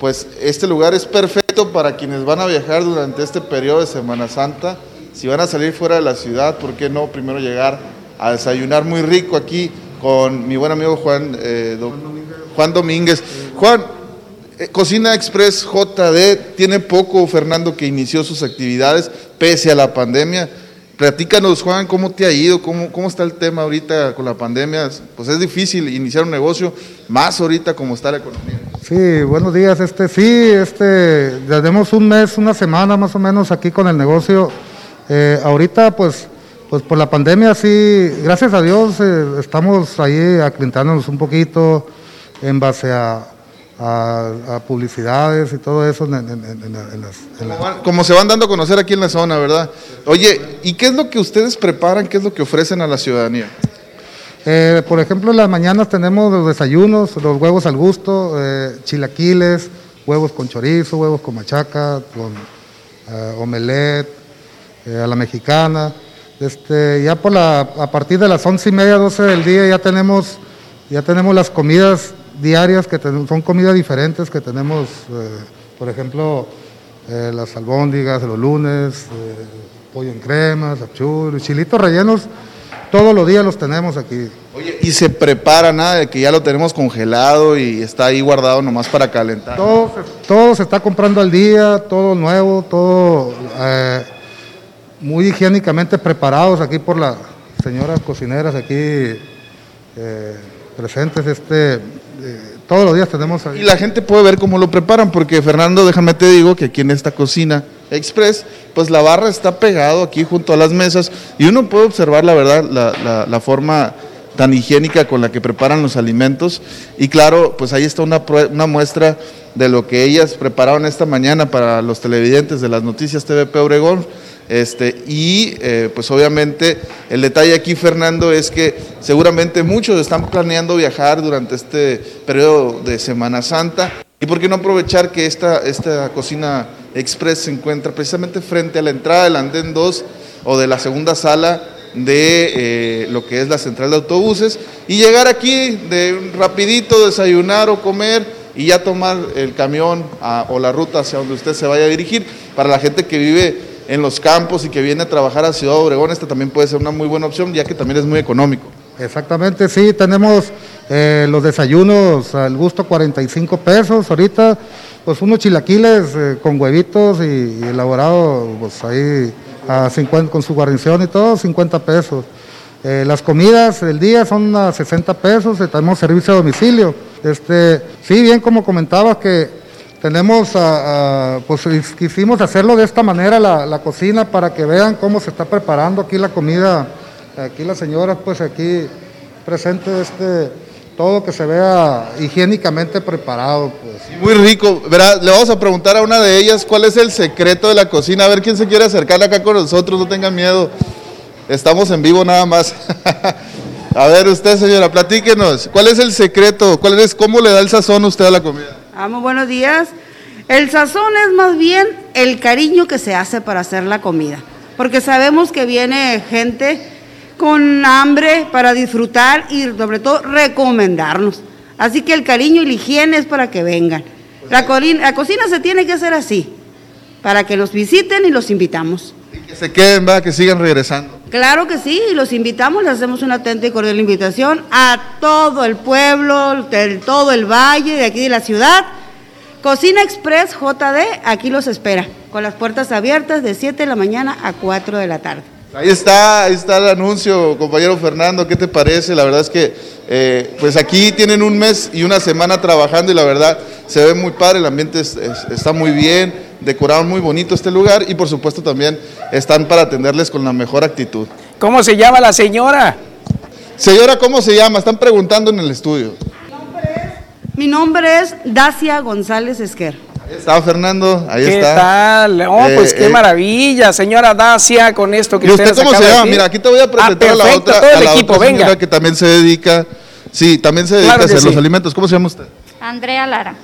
pues este lugar es perfecto para quienes van a viajar durante este periodo de Semana Santa. Si van a salir fuera de la ciudad, ¿por qué no primero llegar a desayunar muy rico aquí con mi buen amigo Juan, eh, Juan Domínguez? Juan, eh, Cocina Express JD tiene poco, Fernando, que inició sus actividades pese a la pandemia. Platícanos, Juan, ¿cómo te ha ido? ¿Cómo, ¿Cómo está el tema ahorita con la pandemia? Pues es difícil iniciar un negocio, más ahorita como está la economía. Sí, buenos días. Este, sí, este, tenemos un mes, una semana más o menos aquí con el negocio. Eh, ahorita, pues, pues por la pandemia, sí, gracias a Dios, eh, estamos ahí aclientándonos un poquito en base a, publicidades y todo eso. como se van dando a conocer aquí en la zona, ¿verdad? Oye, ¿y qué es lo que ustedes preparan? ¿Qué es lo que ofrecen a la ciudadanía? Eh, por ejemplo, en las mañanas tenemos los desayunos, los huevos al gusto, eh, chilaquiles, huevos con chorizo, huevos con machaca, con eh, omelette, a la mexicana. Este, ya por la, a partir de las once y media, doce del día ya tenemos, ya tenemos las comidas diarias que son comidas diferentes que tenemos, por ejemplo, las albóndigas de los lunes, pollo en crema, churros, chilitos rellenos todos los días los tenemos aquí. Oye, ¿y se prepara nada de que ya lo tenemos congelado y está ahí guardado nomás para calentar? Todo, se está comprando al día, todo nuevo, todo eh, muy higiénicamente preparados aquí por las señoras cocineras aquí eh, presentes. Este, eh, todos los días tenemos. Y la gente puede ver cómo lo preparan, porque Fernando, déjame te digo que aquí en esta cocina express, pues la barra está pegado aquí junto a las mesas y uno puede observar la verdad, la, forma tan higiénica con la que preparan los alimentos. Y claro, pues ahí está una, una muestra de lo que ellas prepararon esta mañana para los televidentes de las noticias TVP Obregón. Este, y eh, pues obviamente el detalle aquí, Fernando, es que seguramente muchos están planeando viajar durante este periodo de Semana Santa. ¿Y por qué no aprovechar que esta, esta cocina express se encuentra precisamente frente a la entrada del andén 2 o de la segunda sala de eh, lo que es la central de autobuses y llegar aquí de rapidito, desayunar o comer y ya tomar el camión o la ruta hacia donde usted se vaya a dirigir. Para la gente que vive en los campos y que viene a trabajar a Ciudad Obregón, esta también puede ser una muy buena opción, ya que también es muy económico. Exactamente, sí, tenemos eh, los desayunos al gusto 45 pesos, ahorita pues unos chilaquiles eh, con huevitos y, elaborado pues ahí a 50, con su guarnición y todo, 50 pesos. Eh, las comidas del día son a 60 pesos, tenemos servicio a domicilio. Este, sí, bien como comentabas que tenemos, pues quisimos hacerlo de esta manera la, cocina para que vean cómo se está preparando aquí la comida. Aquí la señora, pues aquí presente este, todo que se vea higiénicamente preparado. Pues. Muy rico. ¿verdad? Le vamos a preguntar a una de ellas cuál es el secreto de la cocina. A ver quién se quiere acercar acá con nosotros, no tengan miedo. Estamos en vivo nada más. a ver usted, señora, platíquenos. ¿Cuál es el secreto? ¿Cuál es, ¿Cómo le da el sazón usted a la comida? Ah, buenos días. El sazón es más bien el cariño que se hace para hacer la comida, porque sabemos que viene gente con hambre para disfrutar y sobre todo recomendarnos. Así que el cariño y la higiene es para que vengan. La, la cocina se tiene que hacer así, para que los visiten y los invitamos. Y que se queden, va, que sigan regresando. Claro que sí, los invitamos, les hacemos una atenta y cordial invitación a todo el pueblo, todo el valle de aquí de la ciudad. Cocina Express JD, aquí los espera, con las puertas abiertas de 7 de la mañana a 4 de la tarde. Ahí está, ahí está el anuncio, compañero Fernando, ¿qué te parece? La verdad es que eh, pues aquí tienen un mes y una semana trabajando y la verdad se ve muy padre, el ambiente está muy bien, decorado muy bonito este lugar y por supuesto también están para atenderles con la mejor actitud. ¿Cómo se llama la señora? Señora, ¿cómo se llama? Están preguntando en el estudio. Mi nombre es Dacia González Esquer. Ahí está Fernando, ahí ¿Qué está. tal? Oh, pues Eh, qué eh. maravilla, señora Dacia, con esto que ¿Y usted cómo se llama? decir. Mira, aquí te voy a presentar Ah, a la otra, todo el a la equipo, otra venga. señora que también se dedica, sí, también se dedica Claro a hacer los alimentos. ¿Cómo se llama usted? Andrea Lara.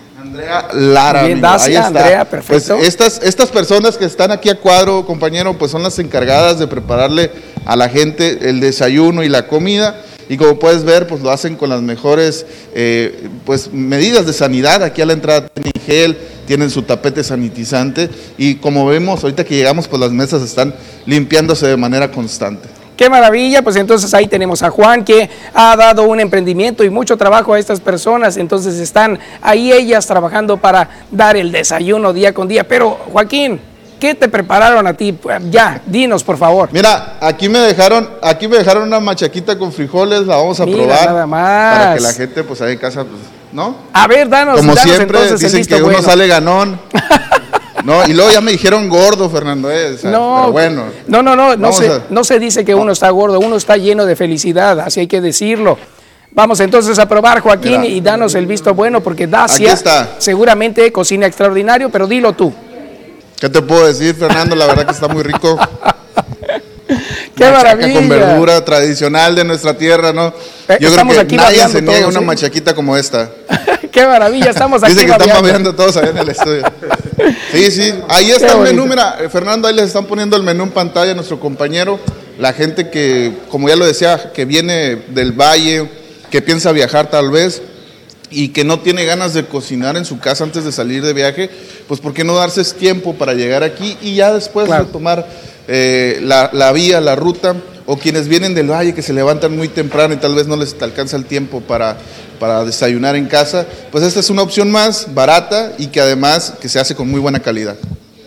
Lara. Bien, ahí está. Andrea, perfecto. Pues estas, estas personas que están aquí a cuadro, compañero, pues son las encargadas de prepararle a la gente el desayuno y la comida. Y como puedes ver, pues lo hacen con las mejores eh, pues, medidas de sanidad. Aquí a la entrada tienen gel, tienen su tapete sanitizante. Y como vemos, ahorita que llegamos, pues las mesas están limpiándose de manera constante. Qué maravilla, pues entonces ahí tenemos a Juan que ha dado un emprendimiento y mucho trabajo a estas personas, entonces están ahí ellas trabajando para dar el desayuno día con día. Pero Joaquín, ¿qué te prepararon a ti? Ya, dinos por favor. Mira, aquí me dejaron, aquí me dejaron una machaquita con frijoles, la vamos a Mira, probar. nada más. Para que la gente, pues ahí en casa, pues, ¿no? A ver, danos, Como danos siempre, entonces dicen que uno sale ganón. no, y luego ya me dijeron gordo, Fernando. eh, o sea, No, pero bueno. no, no, no, no se, a- no se dice que uno está gordo, uno está lleno de felicidad, así hay que decirlo. Vamos entonces a probar, Joaquín, Mira. y danos el visto bueno, porque Dacia está. seguramente cocina extraordinario, pero dilo tú. ¿Qué te puedo decir, Fernando? La verdad que está muy rico. ¡Qué Machaca maravilla! Con verdura tradicional de nuestra tierra, ¿no? Eh, Yo creo estamos que aquí nadie se niega todos, una ¿eh? machaquita como esta. ¡Qué maravilla! Estamos aquí Dice que babeando. babeando todos allá en el estudio. Sí, sí. Ahí está el menú. Mira, eh, Fernando, ahí les están poniendo el menú en pantalla a nuestro compañero. La gente que, como ya lo decía, que viene del valle, que piensa viajar tal vez y que no tiene ganas de cocinar en su casa antes de salir de viaje, pues ¿por qué no darse tiempo para llegar aquí y ya después Claro. retomar eh, la, la vía, la ruta? O quienes vienen del valle que se levantan muy temprano y tal vez no les alcanza el tiempo para, para desayunar en casa, pues esta es una opción más barata y que además que se hace con muy buena calidad.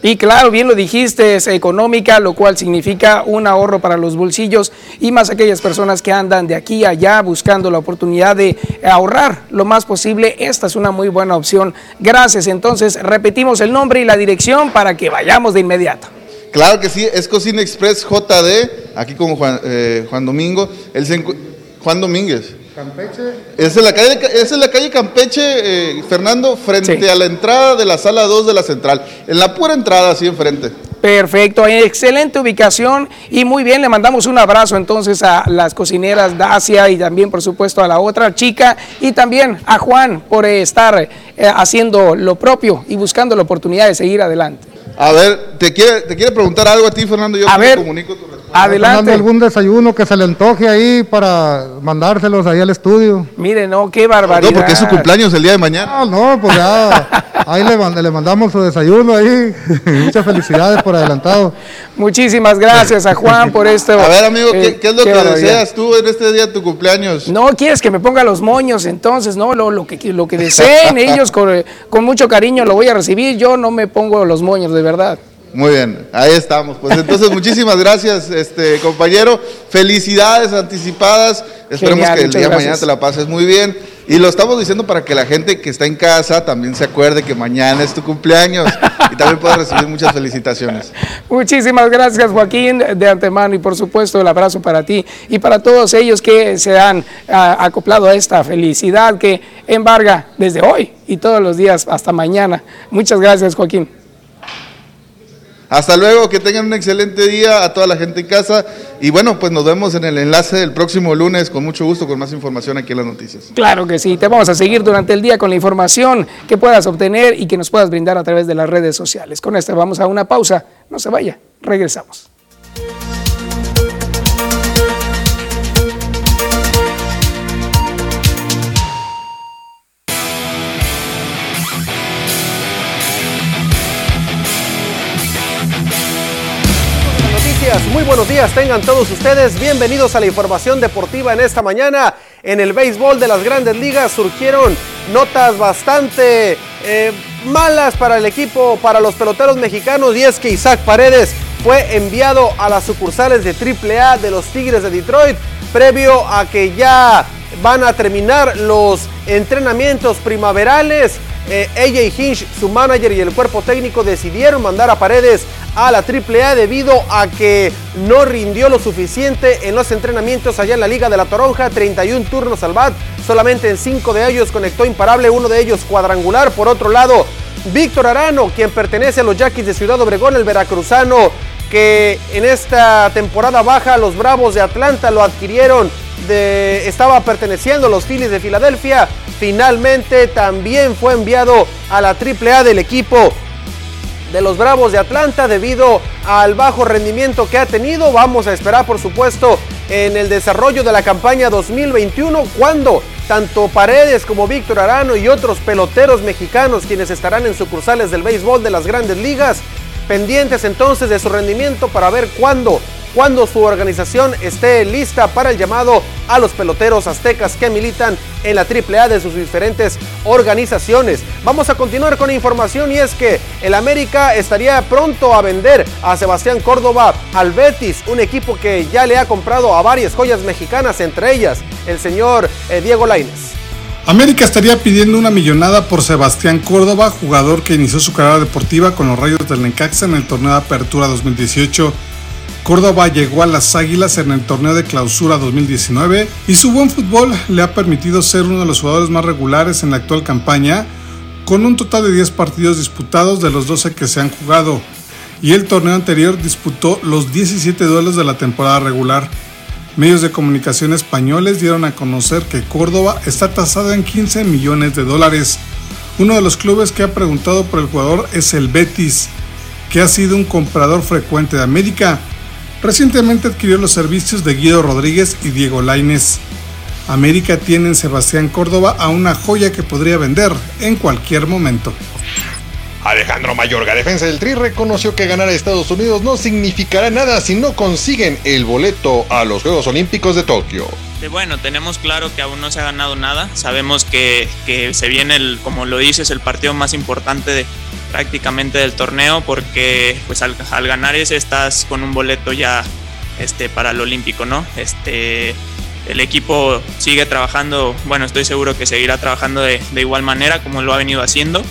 Y claro, bien lo dijiste, es económica, lo cual significa un ahorro para los bolsillos y más aquellas personas que andan de aquí a allá buscando la oportunidad de ahorrar lo más posible. Esta es una muy buena opción. Gracias. Entonces, repetimos el nombre y la dirección para que vayamos de inmediato. Claro que sí, es Cocina Express JD, aquí con Juan, eh, Juan Domingo, él se Juan Domínguez. Es en la calle, es en la calle Campeche, eh, Fernando, frente Sí. a la entrada de la sala 2 de la central. En la pura entrada, así enfrente. Perfecto, excelente ubicación y muy bien, le mandamos un abrazo entonces a las cocineras Dacia y también por supuesto a la otra chica y también a Juan por estar eh, haciendo lo propio y buscando la oportunidad de seguir adelante. A ver, te quiere, te quiere preguntar algo a ti, Fernando. Yo A te ver. comunico tu Fernando, algún desayuno que se le antoje ahí para mandárselos ahí al estudio. Miren, no, qué barbaridad. No, porque es su cumpleaños el día de mañana. No, no, pues ya ahí le, mand- le mandamos su desayuno ahí. Muchas felicidades por adelantado. Muchísimas gracias a Juan por esto. A ver, amigo, ¿qué, Eh, qué es lo qué que barbaridad. deseas tú en este día de tu cumpleaños? No quieres que me ponga los moños, entonces, no, lo, lo, que, lo que deseen ellos con, con mucho cariño lo voy a recibir, yo no me pongo los moños, de verdad. Muy bien, ahí estamos. Pues entonces, muchísimas gracias, este compañero. Felicidades anticipadas. Esperemos Genial, que el día de mañana te la pases muy bien. Y lo estamos diciendo para que la gente que está en casa también se acuerde que mañana es tu cumpleaños y también puedas recibir muchas felicitaciones. Muchísimas gracias Joaquín de antemano y por supuesto el abrazo para ti y para todos ellos que se han ah, acoplado a esta felicidad que embarga desde hoy y todos los días hasta mañana. Muchas gracias Joaquín. Hasta luego, que tengan un excelente día a toda la gente en casa. Y bueno, pues nos vemos en el enlace del próximo lunes con mucho gusto, con más información aquí en las noticias. Claro que sí, te vamos a seguir durante el día con la información que puedas obtener y que nos puedas brindar a través de las redes sociales. Con esto vamos a una pausa, no se vaya, regresamos. Muy buenos días tengan todos ustedes. Bienvenidos a la información deportiva en esta mañana. En el béisbol de las grandes ligas surgieron notas bastante eh, malas para el equipo, para los peloteros mexicanos, y es que Isaac Paredes fue enviado a las sucursales de AAA de los Tigres de Detroit, previo a que ya van a terminar los entrenamientos primaverales. Eh, AJ Hinch, su manager y el cuerpo técnico decidieron mandar a Paredes a la AAA debido a que no rindió lo suficiente en los entrenamientos allá en la Liga de la Toronja, 31 turnos al bat, solamente en 5 de ellos conectó imparable, uno de ellos cuadrangular. Por otro lado, Víctor Arano, quien pertenece a los Yaquis de Ciudad Obregón, el veracruzano, que en esta temporada baja los Bravos de Atlanta lo adquirieron estaba perteneciendo a los Phillies de Filadelfia. Finalmente también fue enviado a la AAA del equipo de los Bravos de Atlanta debido al bajo rendimiento que ha tenido. Vamos a esperar, por supuesto, en el desarrollo de la campaña 2021 cuando tanto Paredes como Víctor Arano y otros peloteros mexicanos quienes estarán en sucursales del béisbol de las grandes ligas pendientes entonces de su rendimiento para ver cuándo su organización esté lista para el llamado a los peloteros aztecas que militan en la AAA de sus diferentes organizaciones. Vamos a continuar con información y es que el América estaría pronto a vender a Sebastián Córdoba al Betis, un equipo que ya le ha comprado a varias joyas mexicanas, entre ellas el señor eh, Diego Lainez. América estaría pidiendo una millonada por Sebastián Córdoba, jugador que inició su carrera deportiva con los Rayos del Necaxa en el torneo de Apertura 2018 Córdoba llegó a las Águilas en el torneo de clausura 2019 y su buen fútbol le ha permitido ser uno de los jugadores más regulares en la actual campaña, con un total de 10 partidos disputados de los 12 que se han jugado, y el torneo anterior disputó los 17 duelos de la temporada regular. Medios de comunicación españoles dieron a conocer que Córdoba está tasado en 15 millones de dólares. Uno de los clubes que ha preguntado por el jugador es el Betis, que ha sido un comprador frecuente de América Recientemente adquirió los servicios de Guido Rodríguez y Diego Laines. América tiene en Sebastián Córdoba a una joya que podría vender en cualquier momento. Alejandro Mayorga, defensa del Tri, reconoció que ganar a Estados Unidos no significará nada si no consiguen el boleto a los Juegos Olímpicos de Tokio. Bueno, tenemos claro que aún no se ha ganado nada. Sabemos que, se viene, el, como lo dices, el partido más importante prácticamente del torneo porque pues al, ganar ese estás con un boleto ya este, para el olímpico, ¿no? Este, el equipo sigue trabajando, bueno, estoy seguro que seguirá trabajando de, igual manera como lo ha venido haciendo.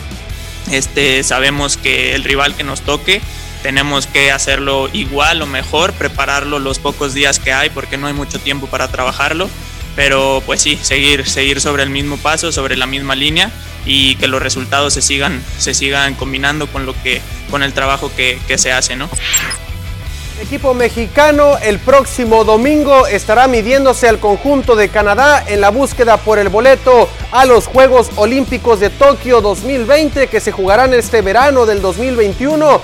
Este, sabemos que el rival que nos toque tenemos que hacerlo igual o mejor, prepararlo los pocos días que hay porque no hay mucho tiempo para trabajarlo, pero pues sí, seguir, seguir sobre el mismo paso, sobre la misma línea y que los resultados se sigan, se sigan combinando con, lo que, con el trabajo que, que se hace, ¿no? El equipo mexicano el próximo domingo estará midiéndose al conjunto de Canadá en la búsqueda por el boleto a los Juegos Olímpicos de Tokio 2020 que se jugarán este verano del 2021.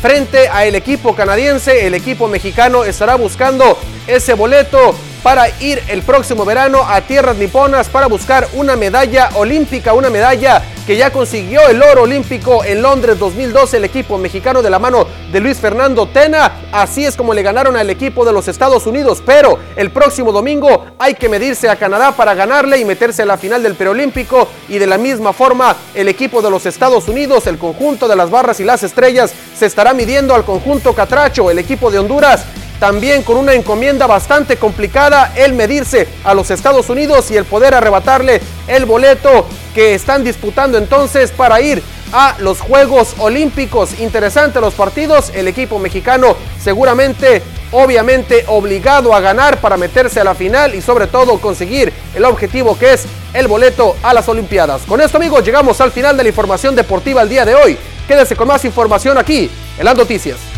Frente a el equipo canadiense, el equipo mexicano estará buscando ese boleto para ir el próximo verano a tierras niponas para buscar una medalla olímpica, una medalla que ya consiguió el oro olímpico en Londres 2012 el equipo mexicano de la mano de Luis Fernando Tena. Así es como le ganaron al equipo de los Estados Unidos, pero el próximo domingo hay que medirse a Canadá para ganarle y meterse a la final del preolímpico y de la misma forma el equipo de los Estados Unidos, el conjunto de las barras y las estrellas se estará midiendo al conjunto Catracho, el equipo de Honduras también con una encomienda bastante complicada el medirse a los Estados Unidos y el poder arrebatarle el boleto que están disputando entonces para ir a los Juegos Olímpicos. Interesante los partidos, el equipo mexicano seguramente, obviamente obligado a ganar para meterse a la final y sobre todo conseguir el objetivo que es el boleto a las Olimpiadas. Con esto amigos llegamos al final de la información deportiva el día de hoy. Quédese con más información aquí en las noticias.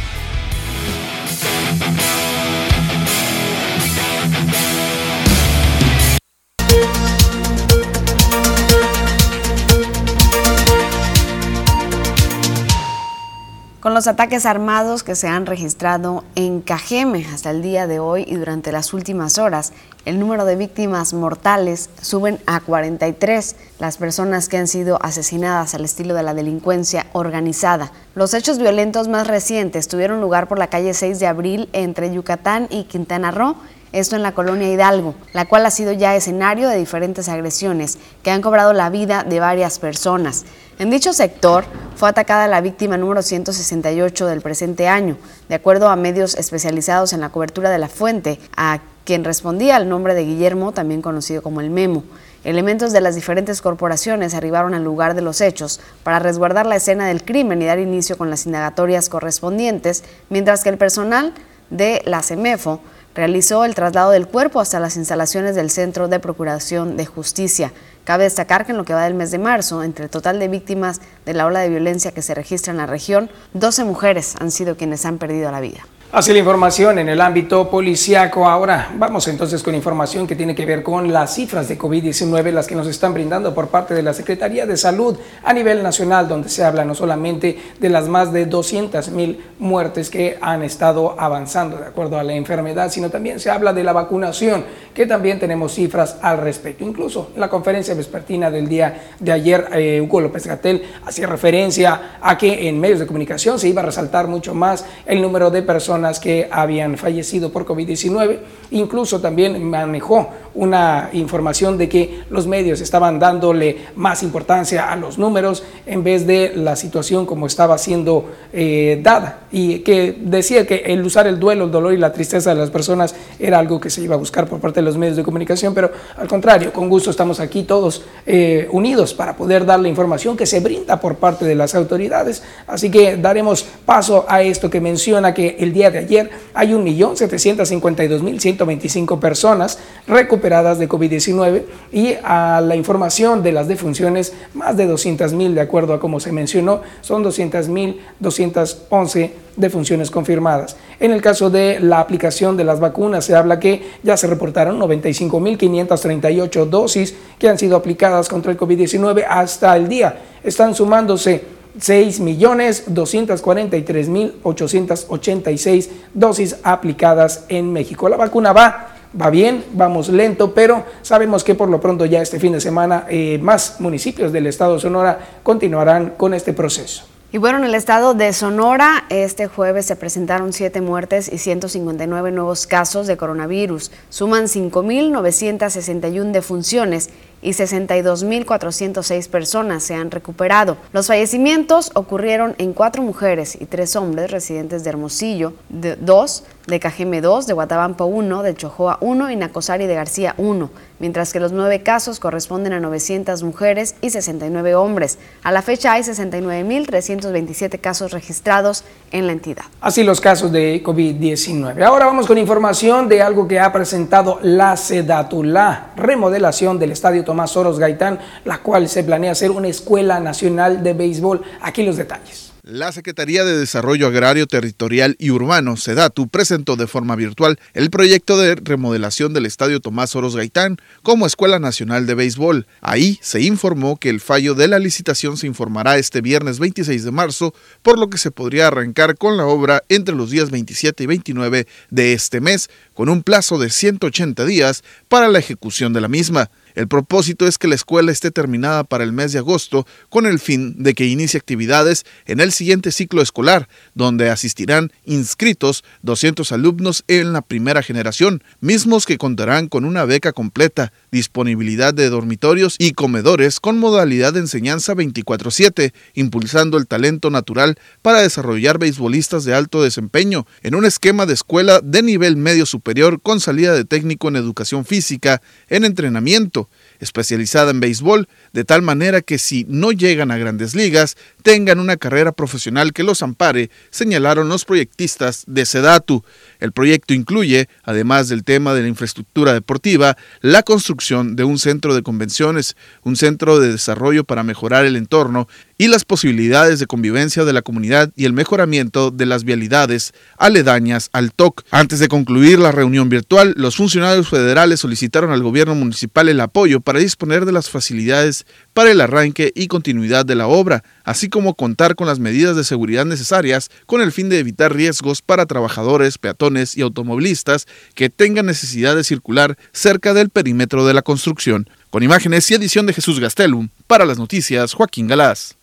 Con los ataques armados que se han registrado en Cajeme hasta el día de hoy y durante las últimas horas. El número de víctimas mortales suben a 43, las personas que han sido asesinadas al estilo de la delincuencia organizada. Los hechos violentos más recientes tuvieron lugar por la calle 6 de abril entre Yucatán y Quintana Roo esto en la colonia Hidalgo, la cual ha sido ya escenario de diferentes agresiones que han cobrado la vida de varias personas. En dicho sector fue atacada la víctima número 168 del presente año, de acuerdo a medios especializados en la cobertura de la fuente, a quien respondía al nombre de Guillermo, también conocido como el Memo. Elementos de las diferentes corporaciones arribaron al lugar de los hechos para resguardar la escena del crimen y dar inicio con las indagatorias correspondientes, mientras que el personal de la CEMEFO realizó el traslado del cuerpo hasta las instalaciones del Centro de Procuración de Justicia. Cabe destacar que en lo que va del mes de marzo, entre el total de víctimas de la ola de violencia que se registra en la región, 12 mujeres han sido quienes han perdido la vida. Así la información en el ámbito policiaco. Ahora vamos entonces con información que tiene que ver con las cifras de COVID-19, las que nos están brindando por parte de la Secretaría de Salud a nivel nacional, donde se habla no solamente de las más de 200 mil muertes que han estado avanzando de acuerdo a la enfermedad, sino también se habla de la vacunación, que también tenemos cifras al respecto. Incluso en la conferencia vespertina del día de ayer, eh, Hugo López Gatel hacía referencia a que en medios de comunicación se iba a resaltar mucho más el número de personas que habían fallecido por COVID-19. Incluso también manejó una información de que los medios estaban dándole más importancia a los números en vez de la situación como estaba siendo eh, dada y que decía que el usar el duelo, el dolor y la tristeza de las personas era algo que se iba a buscar por parte de los medios de comunicación, pero al contrario, con gusto estamos aquí todos eh, unidos para poder dar la información que se brinda por parte de las autoridades. Así que daremos paso a esto que menciona que el día de ayer hay 1.752.125 personas recuperadas de COVID-19 y a la información de las defunciones, más de 200.000 de acuerdo a como se mencionó, son 200.211 defunciones confirmadas. En el caso de la aplicación de las vacunas, se habla que ya se reportaron 95.538 dosis que han sido aplicadas contra el COVID-19 hasta el día. Están sumándose 6.243.886 dosis aplicadas en México. La vacuna va, va bien, vamos lento, pero sabemos que por lo pronto ya este fin de semana eh, más municipios del estado de Sonora continuarán con este proceso. Y bueno, en el estado de Sonora, este jueves se presentaron siete muertes y 159 nuevos casos de coronavirus. Suman 5.961 defunciones y 62.406 personas se han recuperado. Los fallecimientos ocurrieron en cuatro mujeres y tres hombres residentes de Hermosillo, de, dos de Cajeme 2, de Guatabampo 1, de Chojoa 1 y Nacosari de García 1, mientras que los nueve casos corresponden a 900 mujeres y 69 hombres. A la fecha hay 69.327 casos registrados en la entidad. Así los casos de COVID-19. Ahora vamos con información de algo que ha presentado la Sedatula, remodelación del estadio Tomás Soros Gaitán, la cual se planea ser una escuela nacional de béisbol. Aquí los detalles. La Secretaría de Desarrollo Agrario Territorial y Urbano, SEDATU, presentó de forma virtual el proyecto de remodelación del Estadio Tomás Oros Gaitán como Escuela Nacional de Béisbol. Ahí se informó que el fallo de la licitación se informará este viernes 26 de marzo, por lo que se podría arrancar con la obra entre los días 27 y 29 de este mes, con un plazo de 180 días para la ejecución de la misma. El propósito es que la escuela esté terminada para el mes de agosto con el fin de que inicie actividades en el siguiente ciclo escolar, donde asistirán inscritos 200 alumnos en la primera generación, mismos que contarán con una beca completa, disponibilidad de dormitorios y comedores con modalidad de enseñanza 24/7, impulsando el talento natural para desarrollar beisbolistas de alto desempeño en un esquema de escuela de nivel medio superior con salida de técnico en educación física, en entrenamiento, esto especializada en béisbol, de tal manera que si no llegan a grandes ligas, tengan una carrera profesional que los ampare, señalaron los proyectistas de Sedatu. El proyecto incluye, además del tema de la infraestructura deportiva, la construcción de un centro de convenciones, un centro de desarrollo para mejorar el entorno y las posibilidades de convivencia de la comunidad y el mejoramiento de las vialidades aledañas al TOC. Antes de concluir la reunión virtual, los funcionarios federales solicitaron al gobierno municipal el apoyo para disponer de las facilidades para el arranque y continuidad de la obra, así como contar con las medidas de seguridad necesarias con el fin de evitar riesgos para trabajadores, peatones y automovilistas que tengan necesidad de circular cerca del perímetro de la construcción. Con imágenes y edición de Jesús Gastelum, para las noticias Joaquín Galás.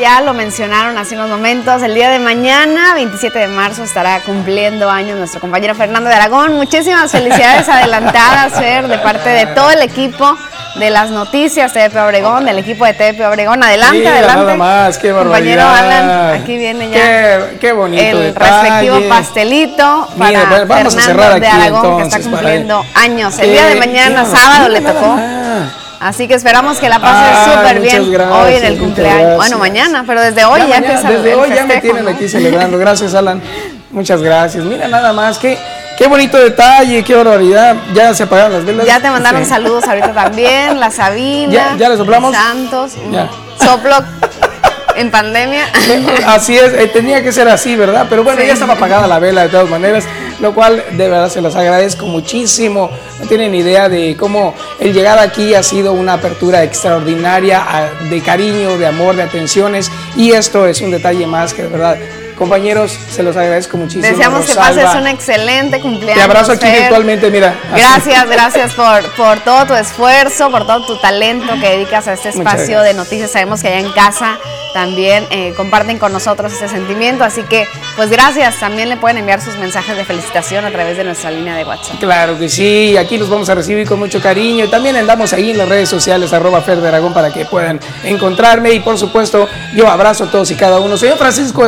Ya lo mencionaron hace unos momentos, el día de mañana, 27 de marzo, estará cumpliendo años nuestro compañero Fernando de Aragón. Muchísimas felicidades adelantadas, Fer, de parte de todo el equipo de las noticias TVP Obregón, del equipo de TVP Obregón. Adelante, adelante. Nada más, qué Compañero Alan, aquí viene ya qué, bonito el respectivo pastelito para vamos Fernando a cerrar aquí, de Aragón, entonces, que está cumpliendo para... años. El día de mañana, sábado, le tocó. Así que esperamos que la pase Ah, súper bien gracias, hoy en el cumpleaños. gracias. Bueno, mañana, pero desde hoy ya, mañana- empieza Desde hoy ya me tienen ¿no? aquí celebrando. Gracias, Alan. Muchas gracias. Mira nada más, qué, qué bonito detalle, qué barbaridad. Ya se apagaron las velas. Ya te mandaron Sí. saludos ahorita también, la Sabina. ¿Ya- ya le soplamos? Santos. Ya. Soplo en pandemia. Así es, eh, tenía que ser así, ¿verdad? Pero bueno, Sí. ya estaba apagada la vela de todas maneras, lo cual de verdad se los agradezco muchísimo. No tienen idea de cómo el llegar aquí ha sido una apertura extraordinaria de cariño, de amor, de atenciones y esto es un detalle más que de verdad, compañeros, se los agradezco muchísimo. Deseamos que pases un excelente cumpleaños. Te abrazo aquí Fer. virtualmente, mira. así. Gracias, gracias por, por todo tu esfuerzo, por todo tu talento que dedicas a este espacio de noticias. Sabemos que allá en casa también eh, comparten con nosotros este sentimiento, así que pues gracias. También le pueden enviar sus mensajes de felicitación a través de nuestra línea de WhatsApp. Claro que sí, aquí los vamos a recibir con mucho cariño. También andamos ahí en las redes sociales, arroba Fer de Aragón, para que puedan encontrarme. Y por supuesto, yo abrazo a todos y cada uno. Señor Francisco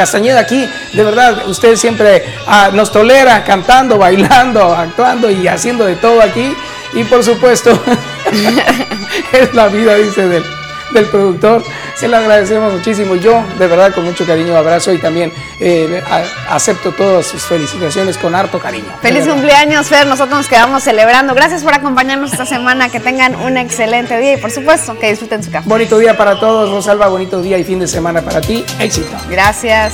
Castañeda aquí, de verdad, usted siempre ah, nos tolera cantando, bailando, actuando y haciendo de todo aquí. Y por supuesto, es la vida, dice del, del productor. Se lo agradecemos muchísimo. Yo, de verdad, con mucho cariño, abrazo y también eh, a- acepto todas sus felicitaciones con harto cariño. Feliz cumpleaños, Fer. Nosotros nos quedamos celebrando. Gracias por acompañarnos esta semana. Que tengan un excelente día y, por supuesto, que disfruten su café. Bonito día para todos, Rosalba. Bonito día y fin de semana para ti. Éxito. Gracias.